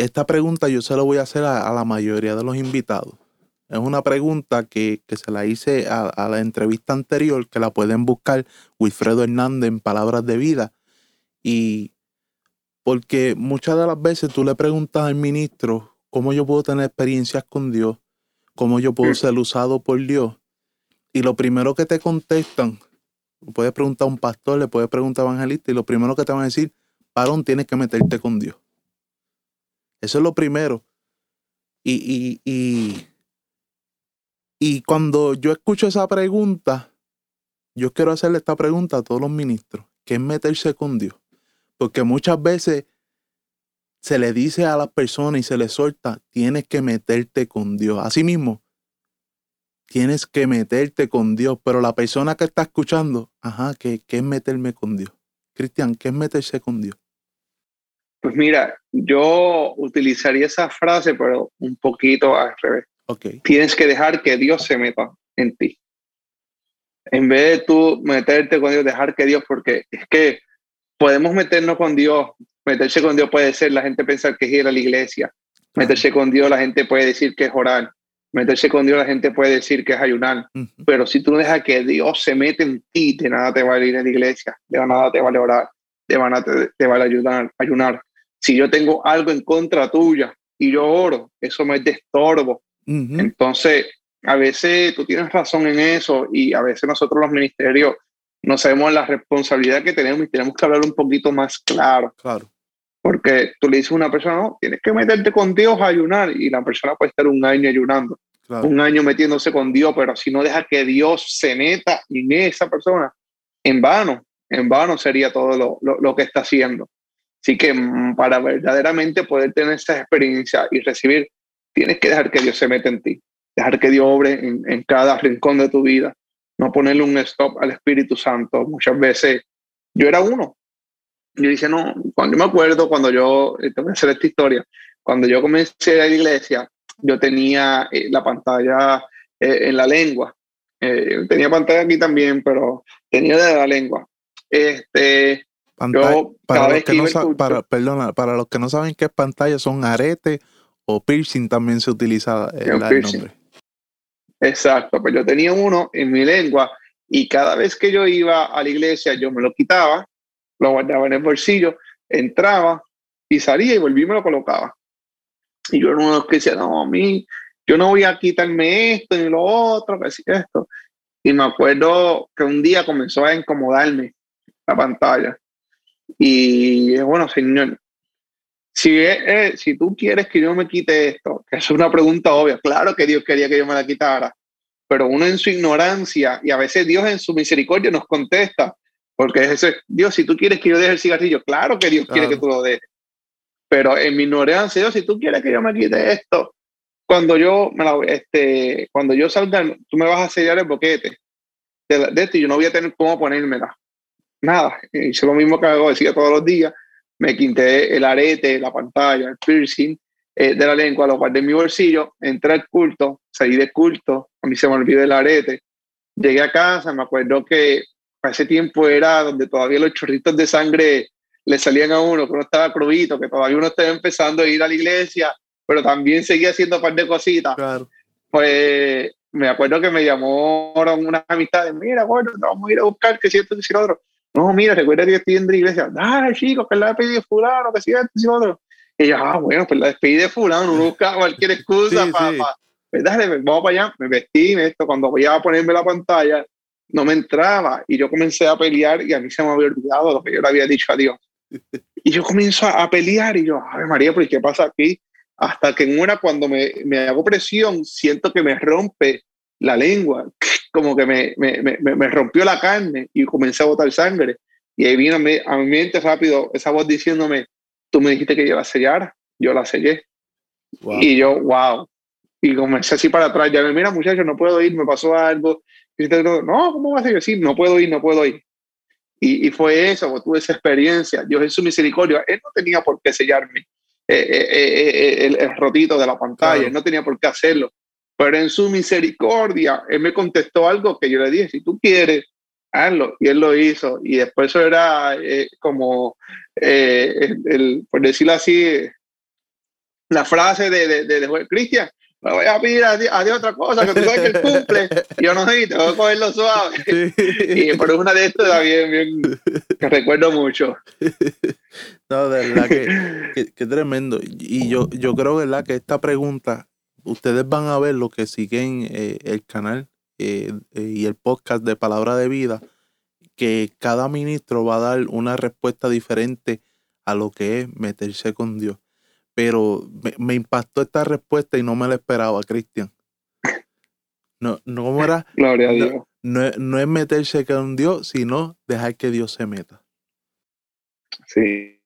esta pregunta yo se la voy a hacer a, la mayoría de los invitados. Es una pregunta que, se la hice a, a, la entrevista anterior, que la pueden buscar Wilfredo Hernández en Palabras de Vida. Y porque muchas de las veces tú le preguntas al ministro cómo yo puedo tener experiencias con Dios cómo yo puedo ser usado por Dios. Y lo primero que te contestan, puedes preguntar a un pastor, le puedes preguntar a un evangelista, y lo primero que te van a decir, varón, tienes que meterte con Dios. Eso es lo primero. Y, y, y, y cuando yo escucho esa pregunta, yo quiero hacerle esta pregunta a todos los ministros, ¿qué es meterse con Dios? Porque muchas veces se le dice a las personas y se le suelta, tienes que meterte con Dios. Así mismo, tienes que meterte con Dios, pero la persona que está escuchando, ajá, ¿qué, qué es meterme con Dios? Cristian, ¿qué es meterse con Dios? Pues mira, yo utilizaría esa frase, pero un poquito al revés. Okay. Tienes que dejar que Dios se meta en ti. En vez de tú meterte con Dios, dejar que Dios, porque es que podemos meternos con Dios Meterse con Dios puede ser la gente pensar que es ir a la iglesia. Meterse con Dios la gente puede decir que es orar. Meterse con Dios la gente puede decir que es ayunar. Pero si tú dejas que Dios se mete en ti, de nada te vale ir a la iglesia, de nada te vale orar, de nada te, vale ayudar, ayunar. Si yo tengo algo en contra tuya y yo oro, eso me es de estorbo. Entonces, a veces tú tienes razón en eso y a veces nosotros los ministerios no sabemos la responsabilidad que tenemos y tenemos que hablar un poquito más claro. Claro. Porque tú le dices a una persona, no, tienes que meterte con Dios a ayunar y la persona puede estar un año ayunando, un año metiéndose con Dios, pero si no deja que Dios se meta en esa persona, en vano, en vano sería todo lo, lo, que está haciendo. Así que mm, para verdaderamente poder tener esa experiencia y recibir, tienes que dejar que Dios se meta en ti, dejar que Dios obre en, cada rincón de tu vida, no ponerle un stop al Espíritu Santo. Muchas veces yo era uno, yo dije, no, cuando me acuerdo, cuando yo, eh, tengo que hacer esta historia, cuando yo comencé a la iglesia, yo tenía eh, la pantalla eh, en la lengua. tenía pantalla aquí también, pero tenía de la lengua. Este, para, los que no para, perdona, para los que no saben qué es pantalla, son aretes o piercing también se utiliza el, el nombre. Exacto, pues yo tenía uno en mi lengua y cada vez que yo iba a la iglesia yo me lo quitaba, lo guardaba en el bolsillo, entraba y salía y volví y me lo colocaba. Y yo era uno que decía, no, a mí, yo no voy a quitarme esto ni lo otro, que sí esto. Y me acuerdo que un día comenzó a incomodarme la pantalla. Y bueno, Señor, si, si tú quieres que yo me quite esto, que es una pregunta obvia, claro que Dios quería que yo me la quitara, pero uno en su ignorancia y a veces Dios en su misericordia nos contesta, porque es ese, Dios, si tú quieres que yo deje el cigarrillo, claro que Dios quiere que tú lo dejes, pero en mi ignorancia, Dios, si tú quieres que yo me quite esto, cuando yo, me la, este, cuando yo salga, tú me vas a sellar el boquete de, de esto y yo no voy a tener cómo ponérmela. Nada, hice lo mismo que hago, decía todos los días, me quité el arete, la pantalla, el piercing eh, de la lengua, lo guardé en mi bolsillo, entré al culto, salí del culto, a mí se me olvidó el arete, llegué a casa, me acuerdo que para ese tiempo era donde todavía los chorritos de sangre le salían a uno, que uno estaba crudito, que todavía uno estaba empezando a ir a la iglesia, pero también seguía haciendo un par de cositas. Pues me acuerdo que me llamó unas amistades, mira, bueno, vamos a ir a buscar que siento que otro. No, mira, recuerda que estoy en la iglesia. Dale, chicos, que la despedí de fulano, que si esto, si otro. Y yo, ah, bueno, pues la despedí de fulano, no busca cualquier excusa para, pues dale, pues vamos para allá. Me vestí, esto, cuando voy a ponerme la pantalla, no me entraba. Y yo comencé a pelear y a mí se me había olvidado lo que yo le había dicho a Dios. Y yo comienzo a, pelear y yo, ay María, ¿por qué pasa aquí? Hasta que en una, cuando me, me hago presión, siento que me rompe la lengua como que me, me, me, me, rompió la carne y comencé a botar sangre. Y ahí vino a mi, a mi mente rápido esa voz diciéndome, tú me dijiste que yo la sellara, yo la sellé. Y yo, wow. Y comencé así para atrás, ya me mira muchacho, no puedo ir, me pasó algo. Y no, ¿cómo vas a decir? Sí, no puedo ir, no puedo ir. Y, y fue eso, pues, tuve esa experiencia. Dios en su misericordia, Él no tenía por qué sellarme eh, eh, eh, el, el, rotito de la pantalla, Él no tenía por qué hacerlo. Pero en su misericordia, Él me contestó algo que yo le dije, si tú quieres, hazlo. Y Él lo hizo. Y después eso era eh, como, eh, el, por decirlo así, la frase de, de, de, Cristian, me voy a pedir a Dios, otra cosa, que tú sabes que él cumple. Yo no sé, tengo que cogerlo suave. Y por una de estas también, bien, que recuerdo mucho. No, de verdad que, que, tremendo. Y yo, yo creo, ¿verdad? Que esta pregunta ustedes van a ver lo que siguen eh, el canal eh, eh, y el podcast de Palabra de Vida, que cada ministro va a dar una respuesta diferente a lo que es meterse con Dios. Pero me, impactó esta respuesta y no me la esperaba, Cristian. No, no era. Gloria a Dios. No, es meterse con Dios, sino dejar que Dios se meta. Sí,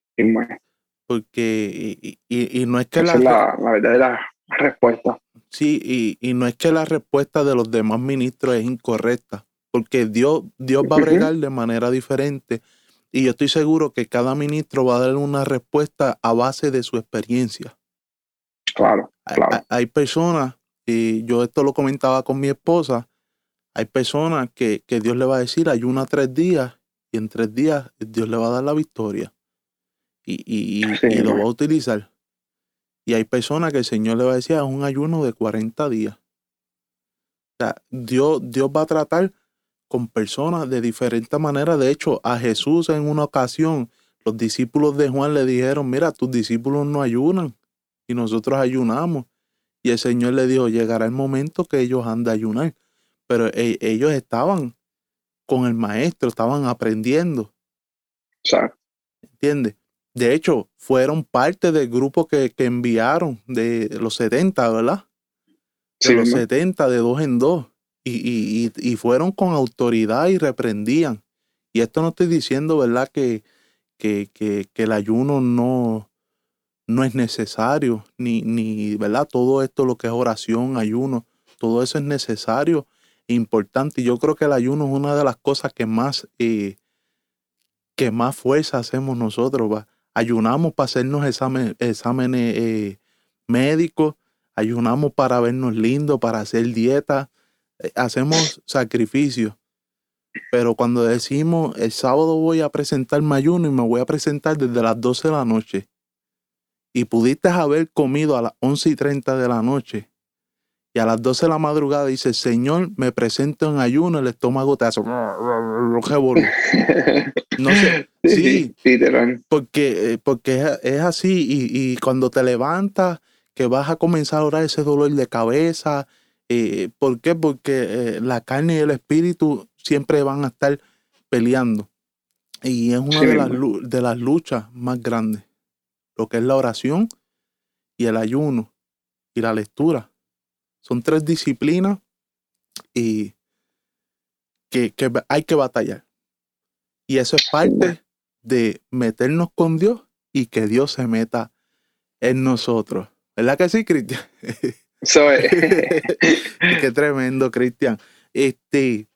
porque y, no es que la, la, la verdadera respuesta. Sí, y, no es que la respuesta de los demás ministros es incorrecta, porque Dios, Dios va a bregar de manera diferente. Y yo estoy seguro que cada ministro va a dar una respuesta a base de su experiencia. Claro, claro. Hay, personas, y yo esto lo comentaba con mi esposa, hay personas que, que Dios le va a decir, ayuna tres días, y en tres días Dios le va a dar la victoria. Y, y, y lo va a utilizar. Y hay personas que el Señor le va a decir, es un ayuno de 40 días. O sea, Dios, Dios va a tratar con personas de diferentes maneras. De hecho, a Jesús en una ocasión, los discípulos de Juan le dijeron, mira, tus discípulos no ayunan y nosotros ayunamos. Y el Señor le dijo, llegará el momento que ellos han de ayunar. Pero e, ellos estaban con el maestro, estaban aprendiendo. Exacto. ¿Entiendes? De hecho, fueron parte del grupo que, enviaron de los 70, ¿verdad? De los 70, de dos en dos. Y, y, fueron con autoridad y reprendían. Y esto no estoy diciendo, ¿verdad? Que, que, que, que el ayuno no, no es necesario, ni, ni, ¿verdad? Todo esto, lo que es oración, ayuno, todo eso es necesario e importante. Y yo creo que el ayuno es una de las cosas que más, eh, que más fuerza hacemos nosotros, ¿va? Ayunamos para hacernos exámenes, exámenes eh, médicos, ayunamos para vernos lindos, para hacer dieta, eh, hacemos sacrificios. Pero cuando decimos el sábado voy a presentarme ayuno y me voy a presentar desde las 12 de la noche y pudiste haber comido a las 11 y 30 de la noche y a las 12 de la madrugada dice, Señor, me presento en ayuno, el estómago te hace... No sé, sí, porque, eh, porque es, así y, cuando te levantas, que vas a comenzar a orar ese dolor de cabeza, eh, ¿por qué? Porque eh, la carne y el espíritu siempre van a estar peleando. Y es una de, las, de las luchas más grandes, lo que es la oración y el ayuno y la lectura son tres disciplinas y que, hay que batallar. Y eso es parte de meternos con Dios y que Dios se meta en nosotros. ¿Verdad que sí, Cristian? Qué tremendo, Cristian. Este,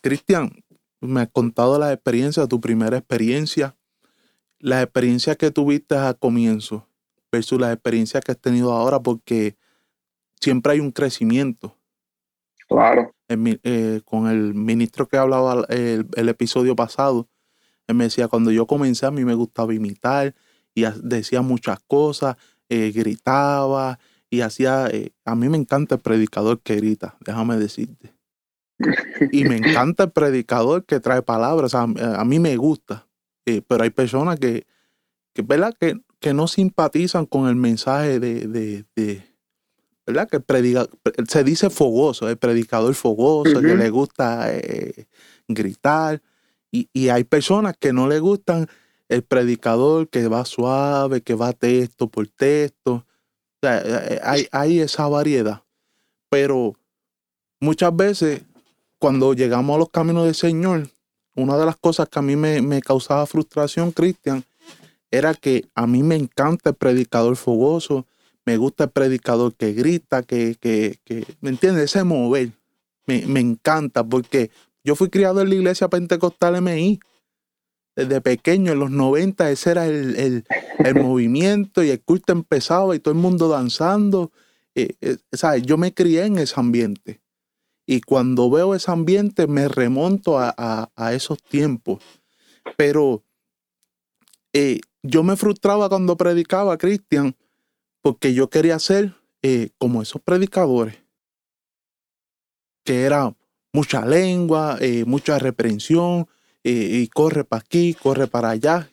Cristian, me has contado la experiencia, tu primera experiencia, la experiencia que tuviste al comienzo versus la experiencia que has tenido ahora, porque siempre hay un crecimiento. Claro. Eh, con el ministro que hablaba el, episodio pasado, él me decía, cuando yo comencé a mí me gustaba imitar y decía muchas cosas, eh, gritaba y hacía, eh, a mí me encanta el predicador que grita, déjame decirte. y me encanta el predicador que trae palabras, a, mí me gusta, pero hay personas que, que, ¿verdad? que, que no simpatizan con el mensaje de ¿verdad? Que predica, se dice fogoso, el predicador fogoso, que le gusta eh, gritar. Y, hay personas que no le gustan el predicador que va suave, que va texto por texto. Eh, eh, hay, hay esa variedad. Pero muchas veces, cuando llegamos a los caminos del Señor, una de las cosas que a mí me, me causaba frustración, Cristian, era que a mí me encanta el predicador fogoso, me gusta el predicador que grita, que, que, que ¿me entiendes? Ese mover. Me, me, encanta porque yo fui criado en la iglesia pentecostal MI. Desde pequeño, en los 90, ese era el, el, el movimiento y el culto empezaba y todo el mundo danzando. Eh, eh, ¿sabes? Yo me crié en ese ambiente. Y cuando veo ese ambiente me remonto a, a, a esos tiempos. Pero eh, yo me frustraba cuando predicaba, Cristian, porque yo quería ser eh, como esos predicadores, que era mucha lengua, eh, mucha reprensión, eh, y corre para aquí, corre para allá.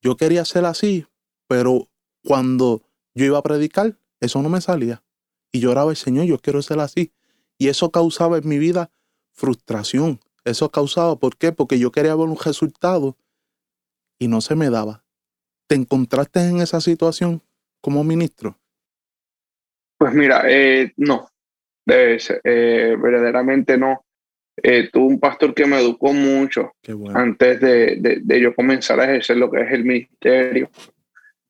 Yo quería ser así, pero cuando yo iba a predicar, eso no me salía. Y yo oraba el Señor, yo quiero ser así. Y eso causaba en mi vida frustración. Eso causaba, ¿por qué? Porque yo quería ver un resultado y no se me daba. ¿Te encontraste en esa situación? Como ministro? Pues mira, eh, no, eh, verdaderamente no. Eh, tuve un pastor que me educó mucho antes de, de, yo comenzar a ejercer lo que es el ministerio.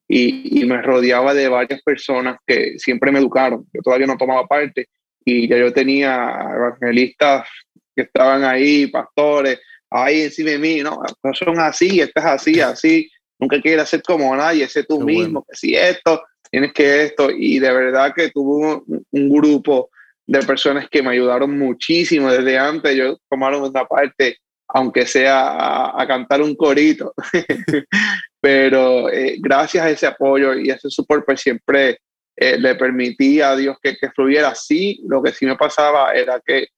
Y, y, me rodeaba de varias personas que siempre me educaron. Yo todavía no tomaba parte y ya yo tenía evangelistas que estaban ahí, pastores, ahí encima de mí, no, son así, estás así, así nunca quieres ser como nadie, sé tú mismo, que si esto, tienes que esto, y de verdad que tuve un, grupo de personas que me ayudaron muchísimo desde antes, ellos tomaron una parte, aunque sea a, cantar un corito, pero eh, gracias a ese apoyo y ese support, pues siempre eh, le permitía a Dios que, que fluyera. Así, lo que sí me pasaba era que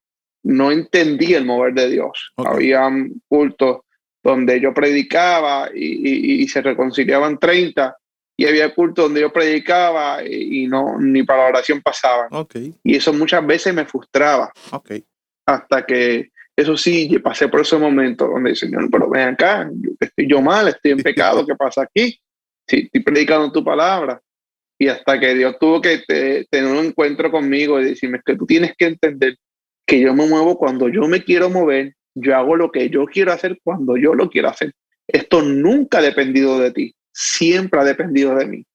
no entendía el mover de Dios. Había cultos donde yo predicaba y, se reconciliaban 30 y había culto donde yo predicaba y, no ni para la oración pasaban. Okay. Y eso muchas veces me frustraba. Okay. Hasta que, eso sí, yo pasé por ese momento donde el Señor, pero ven acá, estoy yo mal, estoy en pecado, ¿qué pasa aquí? Sí, estoy predicando tu palabra. Y hasta que Dios tuvo que tener un encuentro conmigo y decirme que tú tienes que entender que yo me muevo cuando yo me quiero mover yo hago lo que yo quiero hacer cuando yo lo quiero hacer. Esto nunca ha dependido de ti, siempre ha dependido de mí.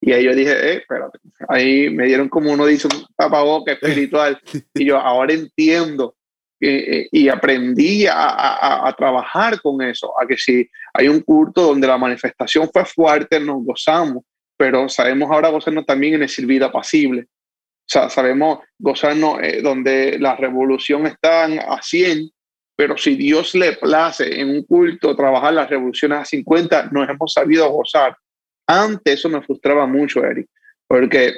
Y ahí yo dije, eh, espérate, ahí me dieron como uno dice un tapaboca espiritual. y yo ahora entiendo eh, y aprendí a, a, trabajar con eso, a que si hay un culto donde la manifestación fue fuerte, nos gozamos, pero sabemos ahora gozarnos también en el servir apacible. O sea, sabemos gozarnos eh, donde la revolución está a 100 pero si Dios le place en un culto trabajar las revoluciones a 50, nos hemos sabido gozar. Antes eso me frustraba mucho, Eric, porque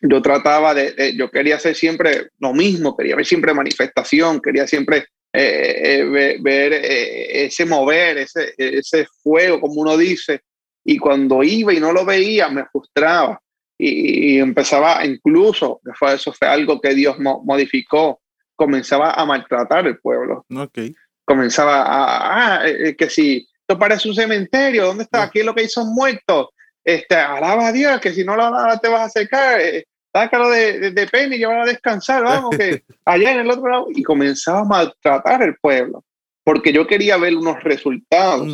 yo trataba de, yo quería hacer siempre lo mismo, quería ver siempre manifestación, quería siempre eh, eh, ver, eh, ese mover, ese, ese fuego, como uno dice, y cuando iba y no lo veía, me frustraba. Y, empezaba incluso, eso fue algo que Dios modificó, comenzaba a maltratar el pueblo. Okay. Comenzaba a, ah, que si esto parece un cementerio, ¿dónde está? Aquí lo que hay son muertos. Este, alaba a Dios, que si no lo alaba te vas a secar. sácalo de, de, pena y llévalo a descansar, vamos, que allá en el otro lado. Y comenzaba a maltratar el pueblo, porque yo quería ver unos resultados.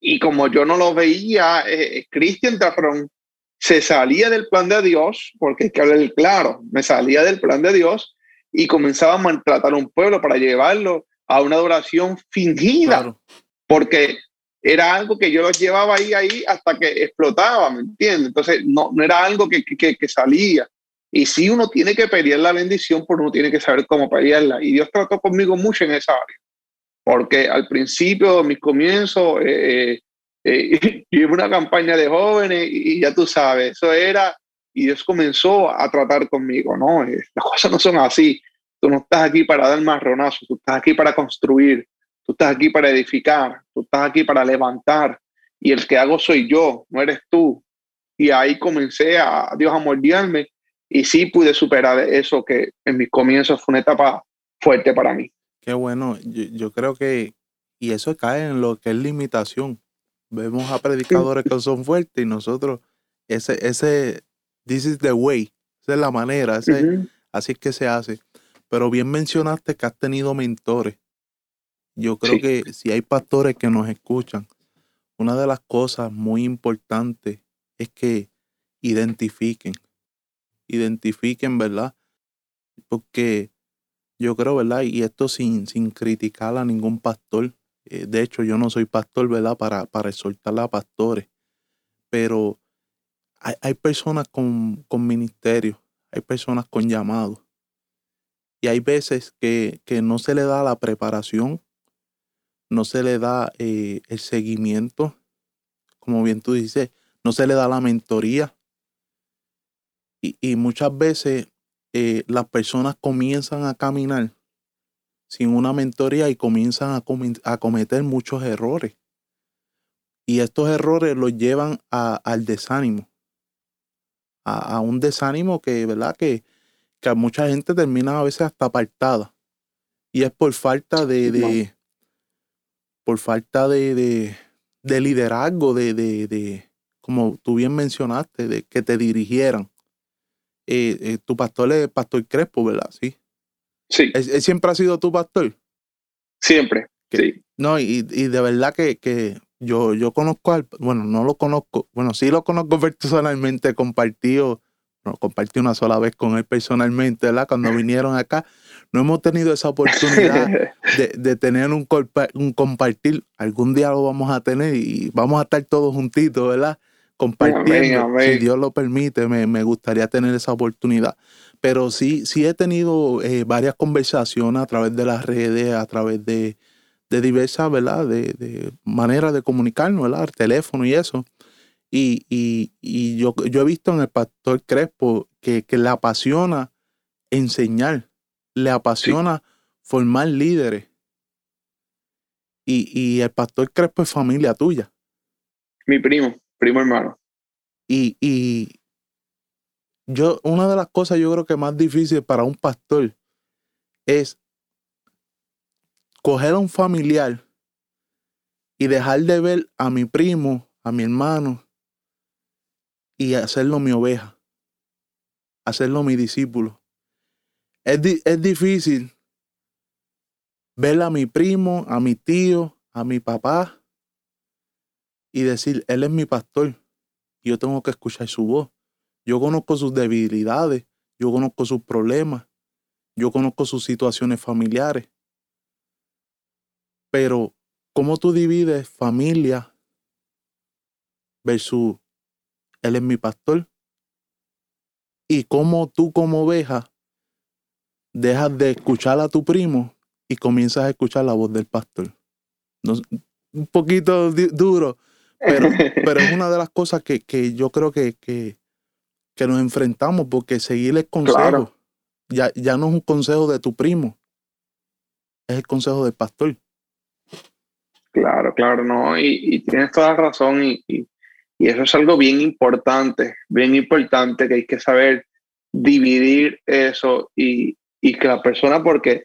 Y como yo no lo veía, eh, Cristian Tafrón se salía del plan de Dios, porque hay que hablar claro, me salía del plan de Dios y comenzaba a maltratar a un pueblo para llevarlo a una adoración fingida, porque era algo que yo los llevaba ahí, ahí hasta que explotaba, ¿me entiendes? Entonces no, no era algo que, que, que salía. Y si uno tiene que pedir la bendición, pues uno tiene que saber cómo pedirla. Y Dios trató conmigo mucho en esa área porque al principio, mis comienzos, eh, eh, eh una campaña de jóvenes y ya tú sabes, eso era, y Dios comenzó a tratar conmigo, ¿no? Eh, las cosas no son así, tú no estás aquí para dar marronazo, tú estás aquí para construir, tú estás aquí para edificar, tú estás aquí para levantar, y el que hago soy yo, no eres tú. Y ahí comencé a Dios a moldearme y sí pude superar eso que en mis comienzos fue una etapa fuerte para mí. Qué bueno, yo, creo que, y eso cae en lo que es limitación. Vemos a predicadores que son fuertes y nosotros, ese, ese, this is the way, esa es la manera, así es que se hace. Pero bien mencionaste que has tenido mentores. Yo creo que si hay pastores que nos escuchan, una de las cosas muy importantes es que identifiquen, identifiquen, ¿verdad? Porque yo creo, ¿verdad? Y esto sin, sin criticar a ningún pastor. Eh, de hecho, yo no soy pastor, ¿verdad? Para, para exhortar a pastores. Pero hay, personas con, con hay personas con llamados. Y hay veces que, que, no se le da la preparación, no se le da eh, el seguimiento, como bien tú dices, no se le da la mentoría. Y, y muchas veces eh, las personas comienzan a caminar sin una mentoría y comienzan a, cometer muchos errores. Y estos errores los llevan al desánimo. A, un desánimo que, ¿verdad? Que, que mucha gente termina a veces hasta apartada. Y es por falta de, por falta de, de, liderazgo, de, de, como tú bien mencionaste, de que te dirigieran. Eh, eh, tu pastor es Pastor Crespo, ¿verdad? Sí. Sí. ¿Él, siempre ha sido tu pastor? Siempre, sí. No, y, de verdad que, yo, yo conozco al, bueno, no lo conozco, bueno, sí lo conozco personalmente, compartido, no, compartí una sola vez con él personalmente, ¿verdad? Cuando vinieron acá, no hemos tenido esa oportunidad de, tener un, un compartir. Algún día lo vamos a tener y vamos a estar todos juntitos, ¿verdad? compartiendo. Si Dios lo permite, me, gustaría tener esa oportunidad. Pero sí, sí he tenido eh, varias conversaciones a través de las redes, a través de, diversas, ¿verdad? De, maneras de comunicarnos, ¿verdad? El teléfono y eso. Y, yo, yo he visto en el pastor Crespo que, le apasiona enseñar, le apasiona formar líderes. Y, y el pastor Crespo es familia tuya. Mi primo primo hermano. Y, y yo, una de las cosas yo creo que más difícil para un pastor es coger a un familiar y dejar de ver a mi primo, a mi hermano, y hacerlo mi oveja, hacerlo mi discípulo. Es, es difícil ver a mi primo, a mi tío, a mi papá, y decir, Él es mi pastor, y yo tengo que escuchar su voz. Yo conozco sus debilidades, yo conozco sus problemas, yo conozco sus situaciones familiares. Pero, ¿cómo tú divides familia versus Él es mi pastor? Y cómo tú como oveja dejas de escuchar a tu primo y comienzas a escuchar la voz del pastor. un poquito duro, Pero, pero es una de las cosas que, yo creo que, que, nos enfrentamos porque seguir el consejo ya, ya no es un consejo de tu primo, es el consejo del pastor. Claro, claro, no, y, tienes toda la razón y, y, eso es algo bien importante, bien importante que hay que saber dividir eso y, que la persona, porque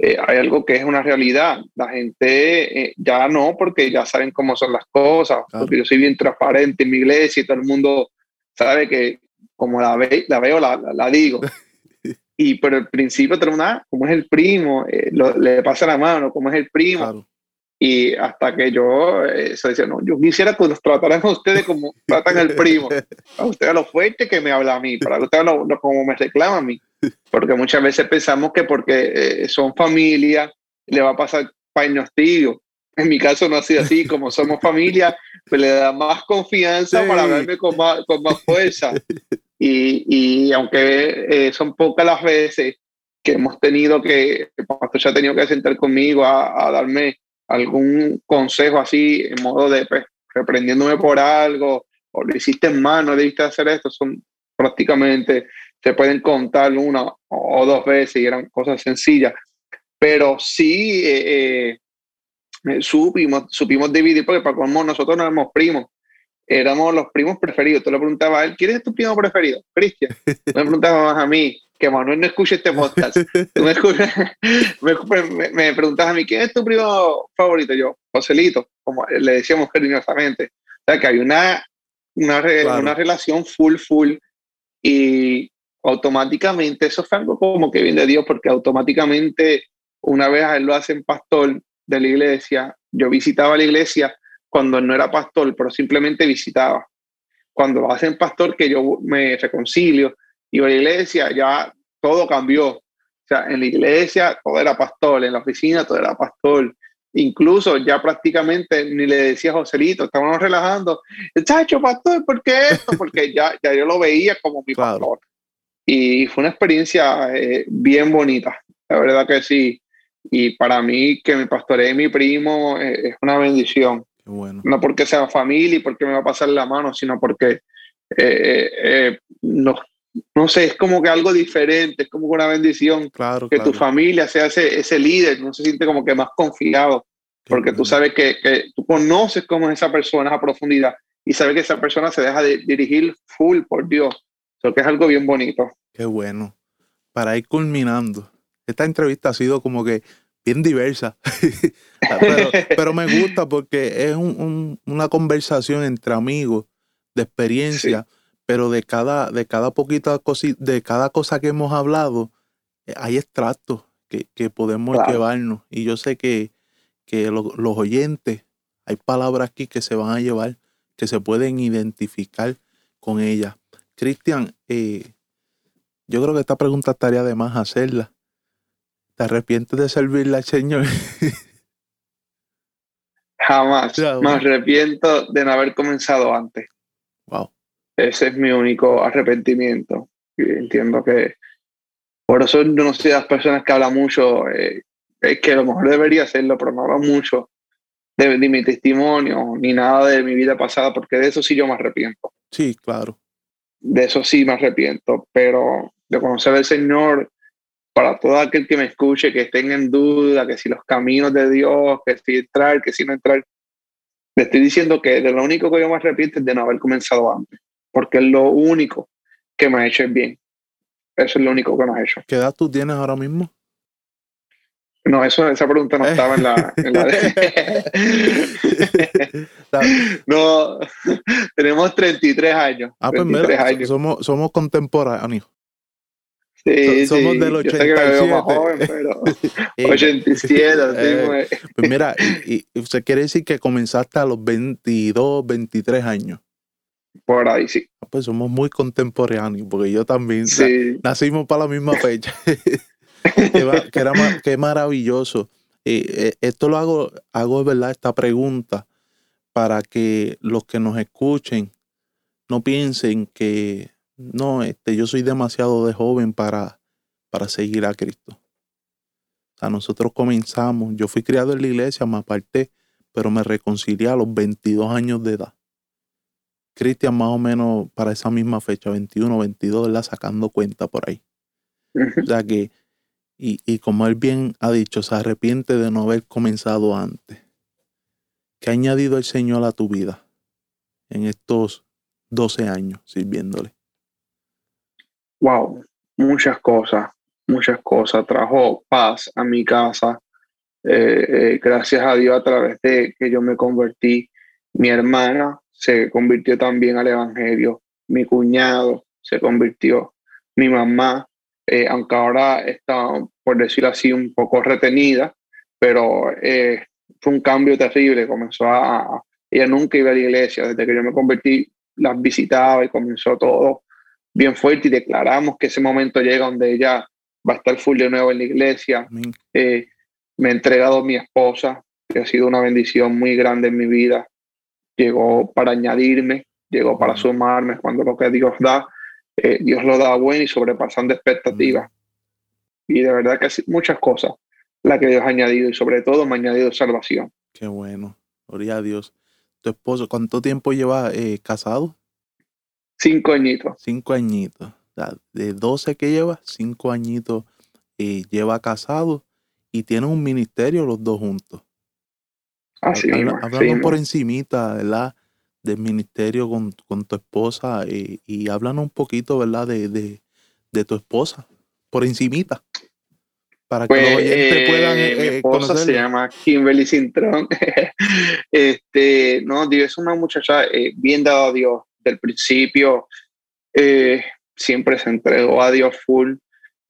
eh, hay algo que es una realidad, la gente eh, ya no, porque ya saben cómo son las cosas, porque yo soy bien transparente en mi iglesia y todo el mundo sabe que como la, ve, la veo, la, la digo. y pero al principio tenemos una, como es el primo, eh, le pasa la mano, como es el primo. Y hasta que yo eh, se decía, no, yo quisiera que nos trataran a ustedes como tratan al primo. A ustedes lo fuerte que me habla a mí, para ustedes lo, como me reclama a mí. Porque muchas veces pensamos que porque eh, son familia, le va a pasar paños tíos. En mi caso no ha sido así, como somos familia, pues le da más confianza para verme con más, con más fuerza. Y, y aunque eh, son pocas las veces que hemos tenido que, el pastor se ha tenido que sentar conmigo a, a darme algún consejo así, en modo de pues, reprendiéndome por algo, o lo hiciste en mano, debiste hacer esto, son prácticamente, se pueden contar una o dos veces y eran cosas sencillas, pero sí eh, eh, supimos, supimos dividir, porque para como nosotros no éramos primos, éramos los primos preferidos. Tú le preguntabas a él, ¿quién es tu primo preferido? Cristian. me preguntabas a mí, que Manuel no escuche este podcast. me, me, preguntas a mí, ¿quién es tu primo favorito? Yo, Joselito, como le decíamos cariñosamente. O sea, que hay una, una, una relación full, full. Y automáticamente, eso fue algo como que viene de Dios, porque automáticamente, una vez a él lo hacen pastor de la iglesia, yo visitaba la iglesia cuando no era pastor, pero simplemente visitaba. Cuando lo hacen pastor, que yo me reconcilio, y en la iglesia ya todo cambió. O sea, en la iglesia todo era pastor, en la oficina todo era pastor. Incluso ya prácticamente ni le decía a Joselito, estábamos relajando, chacho, pastor, ¿por qué esto? Porque ya, ya yo lo veía como mi pastor. Y fue una experiencia eh, bien bonita, la verdad que sí. Y para mí, que me pastoree mi primo eh, es una bendición. Bueno. No porque sea familia y porque me va a pasar la mano, sino porque eh, nos no sé, es como que algo diferente, es como una bendición claro, que tu familia sea ese, ese líder, no se siente como que más confiado, porque tú sabes que, que, tú conoces cómo es esa persona a profundidad y sabes que esa persona se deja de dirigir full por Dios, eso que es algo bien bonito. Qué bueno. Para ir culminando, esta entrevista ha sido como que bien diversa, pero, me gusta porque es una conversación entre amigos de experiencia pero de cada, de cada poquita cosa, de cada cosa que hemos hablado, eh, hay extractos que, podemos llevarnos. Y yo sé que, que los oyentes, hay palabras aquí que se van a llevar, que se pueden identificar con ellas. Cristian, eh, yo creo que esta pregunta estaría de más hacerla. ¿Te arrepientes de servirle al Señor? Jamás. Me arrepiento de no haber comenzado antes. Wow. Ese es mi único arrepentimiento. Y entiendo que por eso yo no soy de las personas que hablan mucho, eh, es que a lo mejor debería hacerlo, pero no hablo mucho de, mi testimonio ni nada de mi vida pasada, porque de eso sí yo me arrepiento. Sí, claro. De eso sí me arrepiento, pero de conocer al Señor, para todo aquel que me escuche, que estén en duda, que si los caminos de Dios, que si entrar, que si no entrar, le estoy diciendo que de lo único que yo me arrepiento es de no haber comenzado antes porque es lo único que me ha hecho bien. Eso es lo único que me ha hecho. ¿Qué edad tú tienes ahora mismo? No, eso, esa pregunta no estaba en la... no, tenemos 33 años. Ah, pues mira, Somos, somos contemporáneos. Sí, somos del 87. Yo sé que me veo más joven, pero 87. eh, pues mira, y, y, usted quiere decir que comenzaste a los 22, 23 años. Por ahí sí. Ah, pues somos muy contemporáneos, porque yo también nacimos para la misma fecha. era, que maravilloso. Eh, esto lo hago, hago de verdad esta pregunta para que los que nos escuchen no piensen que no, este, yo soy demasiado de joven para, para seguir a Cristo. O sea, nosotros comenzamos, yo fui criado en la iglesia, me aparté, pero me reconcilié a los 22 años de edad. Cristian más o menos para esa misma fecha, 21, 22, ¿verdad? Sacando cuenta por ahí. O sea que, y, y como él bien ha dicho, se arrepiente de no haber comenzado antes. ¿Qué ha añadido el Señor a tu vida en estos 12 años sirviéndole? Wow, muchas cosas, muchas cosas. Trajo paz a mi casa. Eh, eh, gracias a Dios a través de que yo me convertí. Mi hermana se convirtió también al Evangelio. Mi cuñado se convirtió. Mi mamá, eh, aunque ahora está, por decirlo así, un poco retenida, pero fue un cambio terrible. Comenzó a, ella nunca iba a la iglesia. Desde que yo me convertí, las visitaba y comenzó todo bien fuerte y declaramos que ese momento llega donde ella va a estar full de nuevo en la iglesia. Eh, me ha entregado mi esposa, que ha sido una bendición muy grande en mi vida. Llegó para añadirme, llegó para sumarme cuando lo que Dios da, eh, Dios lo da bueno y sobrepasando expectativas. Y de verdad que muchas cosas la que Dios ha añadido y sobre todo me ha añadido salvación. Qué bueno, gloria a Dios. ¿Tu esposo cuánto tiempo lleva eh, casado? Cinco añitos. Cinco añitos. de 12 que lleva, cinco añitos eh, lleva casado y tiene un ministerio los dos juntos. Así Hablando por encimita, ¿verdad? Del ministerio con, tu esposa eh, y háblanos un poquito, ¿verdad? De, de, de tu esposa, por encimita para que los pues, oyentes eh, puedan eh, mi esposa se llama Kimberly Cintrón. este, no, Dios es una muchacha eh, bien dada a Dios. Del principio siempre se entregó a Dios full.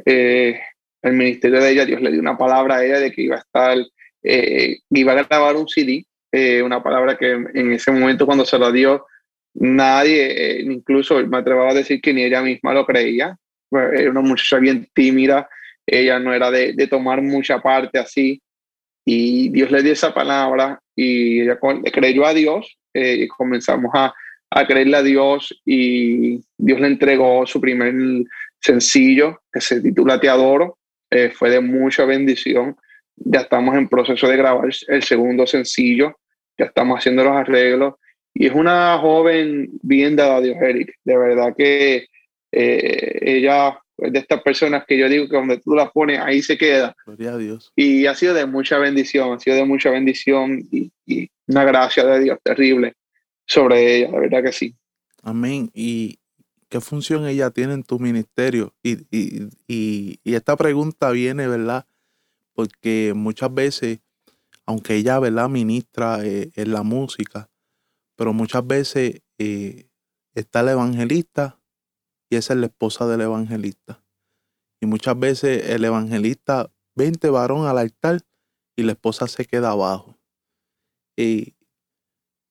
el ministerio de ella, Dios le dio una palabra a ella de que iba a estar, iba a grabar un CD, una palabra que en ese momento cuando se lo dio, nadie, incluso me atrevo a decir que ni ella misma lo creía. Era una muchacha bien tímida, ella no era de, tomar mucha parte así. Y Dios le dio esa palabra y ella creyó a Dios eh, y comenzamos a, a creerle a Dios y Dios le entregó su primer sencillo que se titula Te adoro. Eh, fue de mucha bendición. Ya estamos en proceso de grabar el segundo sencillo, ya estamos haciendo los arreglos y es una joven bien dada a Dios, Eric. De verdad que eh, ella de estas personas que yo digo que donde tú las pones, ahí se queda. Gloria a Dios. Y ha sido de mucha bendición, ha sido de mucha bendición y, una gracia de Dios terrible sobre ella, la verdad que sí. Amén. ¿Y qué función ella tiene en tu ministerio? Y, y, esta pregunta viene, ¿verdad? Porque muchas veces, aunque ella, ¿verdad?, ministra eh, en la música, pero muchas veces eh, está el evangelista y esa es la esposa del evangelista. Y muchas veces el evangelista vente varón al altar y la esposa se queda abajo.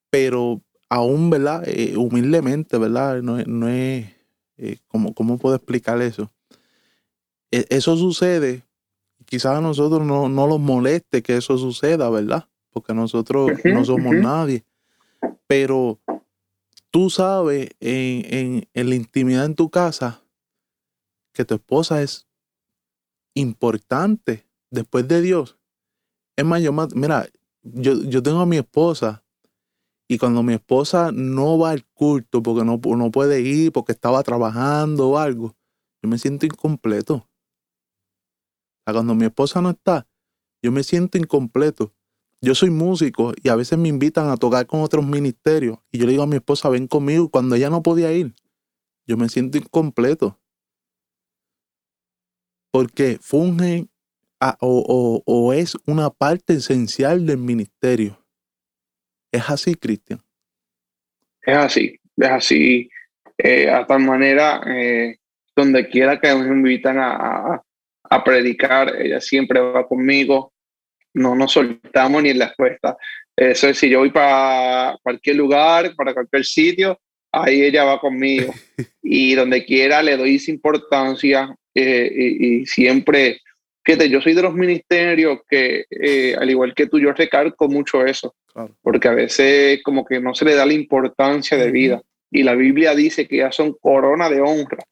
pero aún, ¿verdad? Eh, humildemente, ¿verdad? No, no es, eh, ¿cómo, puedo explicar eso? E, eso sucede, quizás a nosotros no, no nos moleste que eso suceda, ¿verdad? Porque nosotros no somos nadie. Pero tú sabes en, la intimidad en tu casa que tu esposa es importante después de Dios. Es más, yo, mira, yo, yo tengo a mi esposa y cuando mi esposa no va al culto porque no, no puede ir, porque estaba trabajando o algo, yo me siento incompleto. O cuando mi esposa no está, yo me siento incompleto. Yo soy músico y a veces me invitan a tocar con otros ministerios y yo le digo a mi esposa, ven conmigo. Cuando ella no podía ir, yo me siento incompleto. Porque funge o, es una parte esencial del ministerio. ¿Es así, Cristian? Es así, es así. Eh, a tal manera, eh, donde quiera que nos invitan a, a predicar, ella siempre va conmigo no nos soltamos ni en la respuesta. Eso es, si yo voy para cualquier lugar, para cualquier sitio, ahí ella va conmigo. y donde quiera le doy esa importancia eh, y, siempre, fíjate, yo soy de los ministerios que, eh, al igual que tú, yo recalco mucho eso, porque a veces como que no se le da la importancia de vida. Y la Biblia dice que ya son corona de honra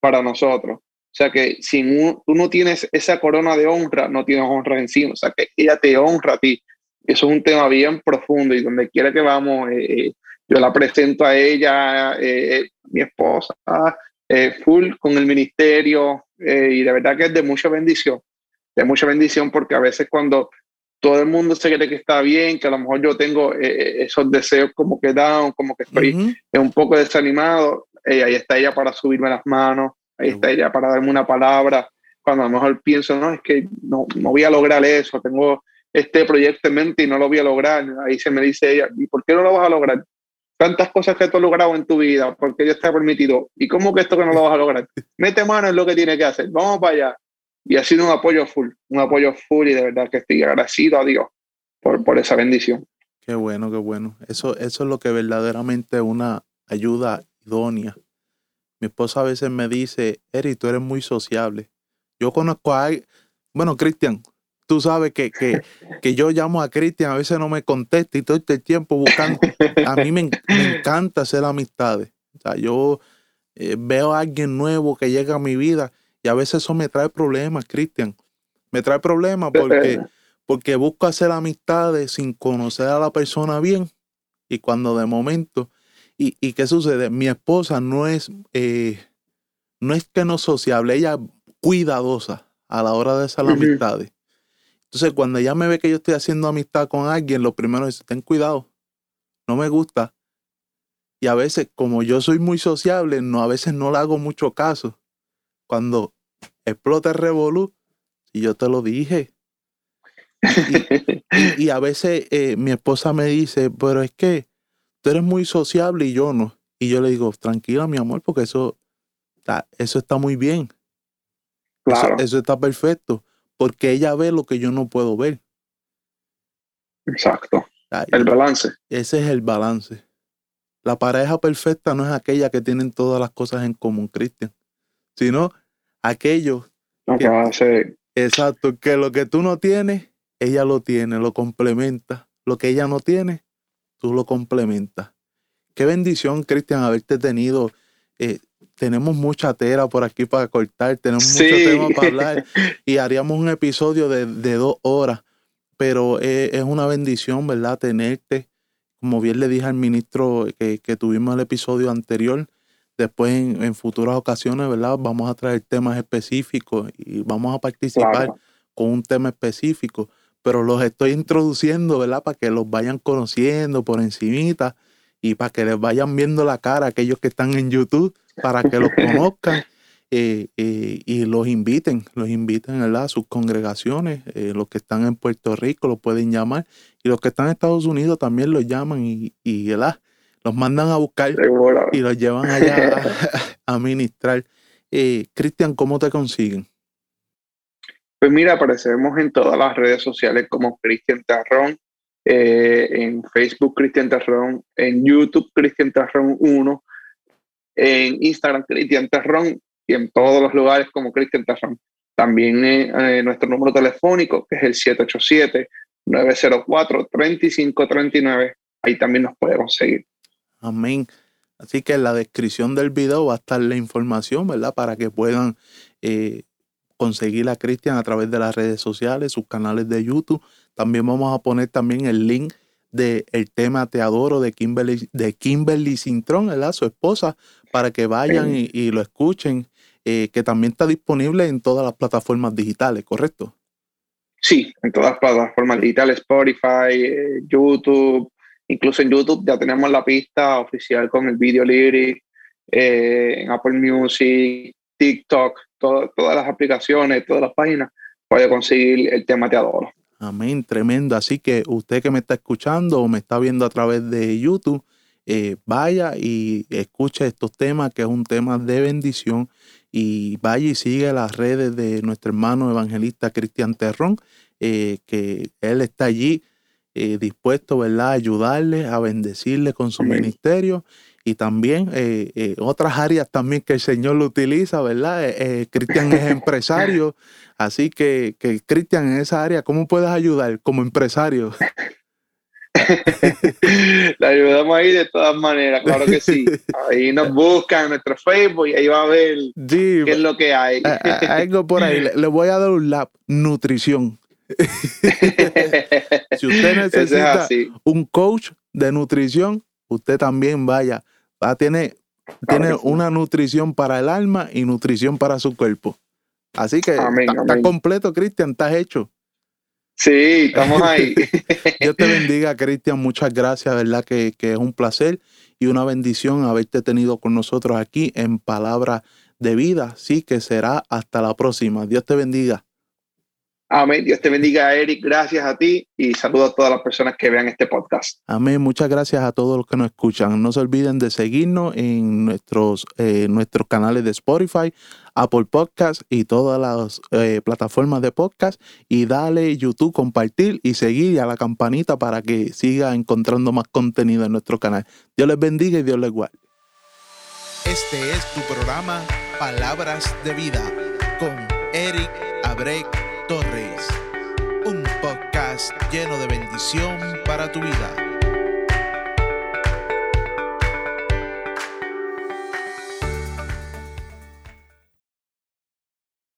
para nosotros. O sea que si tú no tienes esa corona de honra, no tienes honra encima. O sea que ella te honra a ti. eso es un tema bien profundo y donde quiera que vamos, eh, yo la presento a ella, mi esposa, full con el ministerio y de verdad que es de mucha bendición, de mucha bendición porque a veces cuando todo el mundo se cree que está bien, que a lo mejor yo tengo esos deseos como que down, como que estoy un poco desanimado, ahí está ella para subirme las manos, ahí está ella para darme una palabra, cuando a lo mejor pienso, no, es que no, no voy a lograr eso, tengo este proyecto en mente y no lo voy a lograr. Ahí se me dice ella, ¿y por qué no lo vas a lograr? Tantas cosas que tú has logrado en tu vida, porque Dios te ha permitido. ¿Y cómo que esto que no lo vas a lograr? Mete mano en lo que tiene que hacer. Vamos para allá. Y ha sido un apoyo full, un apoyo full y de verdad que estoy agradecido a Dios por, por esa bendición. Qué bueno, qué bueno. Eso, eso es lo que verdaderamente es una ayuda idónea. Mi esposa a veces me dice, Eri, tú eres muy sociable. Yo conozco a bueno, Cristian, tú sabes que, que, yo llamo a Cristian, a veces no me contesta y todo este tiempo buscando. A mí me, encanta hacer amistades. O sea, yo eh, veo a alguien nuevo que llega a mi vida y a veces eso me trae problemas, Cristian. Me trae problemas porque, porque busco hacer amistades sin conocer a la persona bien y cuando de momento... ¿Y, y qué sucede? Mi esposa no es, eh, no es que no sociable, ella cuidadosa a la hora de hacer amistades. Entonces, cuando ella me ve que yo estoy haciendo amistad con alguien, lo primero es, ten cuidado, no me gusta. Y a veces, como yo soy muy sociable, no, a veces no le hago mucho caso. Cuando explota el revolú, y yo te lo dije. Y, a veces eh, mi esposa me dice, pero es que tú eres muy sociable y yo no. Y yo le digo, tranquila, mi amor, porque eso, eso está muy bien. Claro. eso está perfecto porque ella ve lo que yo no puedo ver. Exacto. el balance. Ese es el balance. La pareja perfecta no es aquella que tienen todas las cosas en común, Cristian, sino aquellos que, exacto, que lo que tú no tienes, ella lo tiene, lo complementa. Lo que ella no tiene, tú lo complementas. Qué bendición, Cristian, haberte tenido eh, tenemos mucha tela por aquí para cortar, tenemos mucho tema para hablar y haríamos un episodio de, dos horas, pero es, una bendición, ¿verdad? Tenerte, como bien le dije al ministro que, tuvimos el episodio anterior, después en, futuras ocasiones, ¿verdad? Vamos a traer temas específicos y vamos a participar con un tema específico, pero los estoy introduciendo, ¿verdad? Para que los vayan conociendo por encimita y para que les vayan viendo la cara a aquellos que están en YouTube para que los conozcan eh, eh, y los inviten, los inviten a sus congregaciones, eh, los que están en Puerto Rico los pueden llamar y los que están en Estados Unidos también los llaman y, y los mandan a buscar y los llevan allá a, ministrar. Cristian, ¿cómo te consiguen? Pues mira, aparecemos en todas las redes sociales como Cristian Tarrón, en Facebook Cristian Tarrón, en YouTube Cristian Tarrón 1, en Instagram Cristian Terrón y en todos los lugares como Cristian Terrón. También eh, eh, nuestro número telefónico, que es el 787-904-3539. Ahí también nos puede conseguir. Amén. Así que en la descripción del video va a estar la información, ¿verdad? Para que puedan eh, conseguir a Cristian a través de las redes sociales, sus canales de YouTube. También vamos a poner también el link del el tema Te Adoro de Kimberly, de Kimberly Cintrón, ¿verdad? Su esposa, para que vayan y, lo escuchen, eh, que también está disponible en todas las plataformas digitales, ¿correcto? Sí, en todas las plataformas digitales, Spotify, eh, YouTube, incluso en YouTube ya tenemos la pista oficial con el video lyric, eh, en Apple Music, TikTok, todas las aplicaciones, todas las páginas, puede conseguir el tema Te Adoro. Amén, tremendo. Así que usted que me está escuchando o me está viendo a través de YouTube, eh, vaya y escuche estos temas, que es un tema de bendición, y vaya y sigue las redes de nuestro hermano evangelista Cristian Terrón, eh, que él está allí eh, dispuesto ¿verdad? a ayudarle, a bendecirle con su ministerio y también otras áreas también que el Señor lo utiliza, ¿verdad? Cristian es empresario, así que, que Cristian en esa área, ¿cómo puedes ayudar como empresario? La ayudamos ahí de todas maneras, claro que sí. Ahí nos buscan en nuestro Facebook y ahí va a ver qué es lo que hay. Algo por ahí. Le, voy a dar un lap. Nutrición. si usted necesita un coach de nutrición, usted también vaya. Va, tiene tiene una nutrición para el alma y nutrición para su cuerpo. Así que está, completo, Cristian, estás hecho. Sí, estamos ahí. Dios te bendiga, Cristian. Muchas gracias, ¿verdad? Que, que, es un placer y una bendición haberte tenido con nosotros aquí en Palabra de Vida. Sí, que será hasta la próxima. Dios te bendiga. Amén. Dios te bendiga, Eric. Gracias a ti y saludo a todas las personas que vean este podcast. Amén. Muchas gracias a todos los que nos escuchan. No se olviden de seguirnos en nuestros, eh, nuestros canales de Spotify, Apple Podcast y todas las eh, plataformas de podcast. Y dale YouTube, compartir y seguir a la campanita para que siga encontrando más contenido en nuestro canal. Dios les bendiga y Dios les guarde. Este es tu programa Palabras de Vida con Eric Abrek Torres, lleno de bendición para tu vida.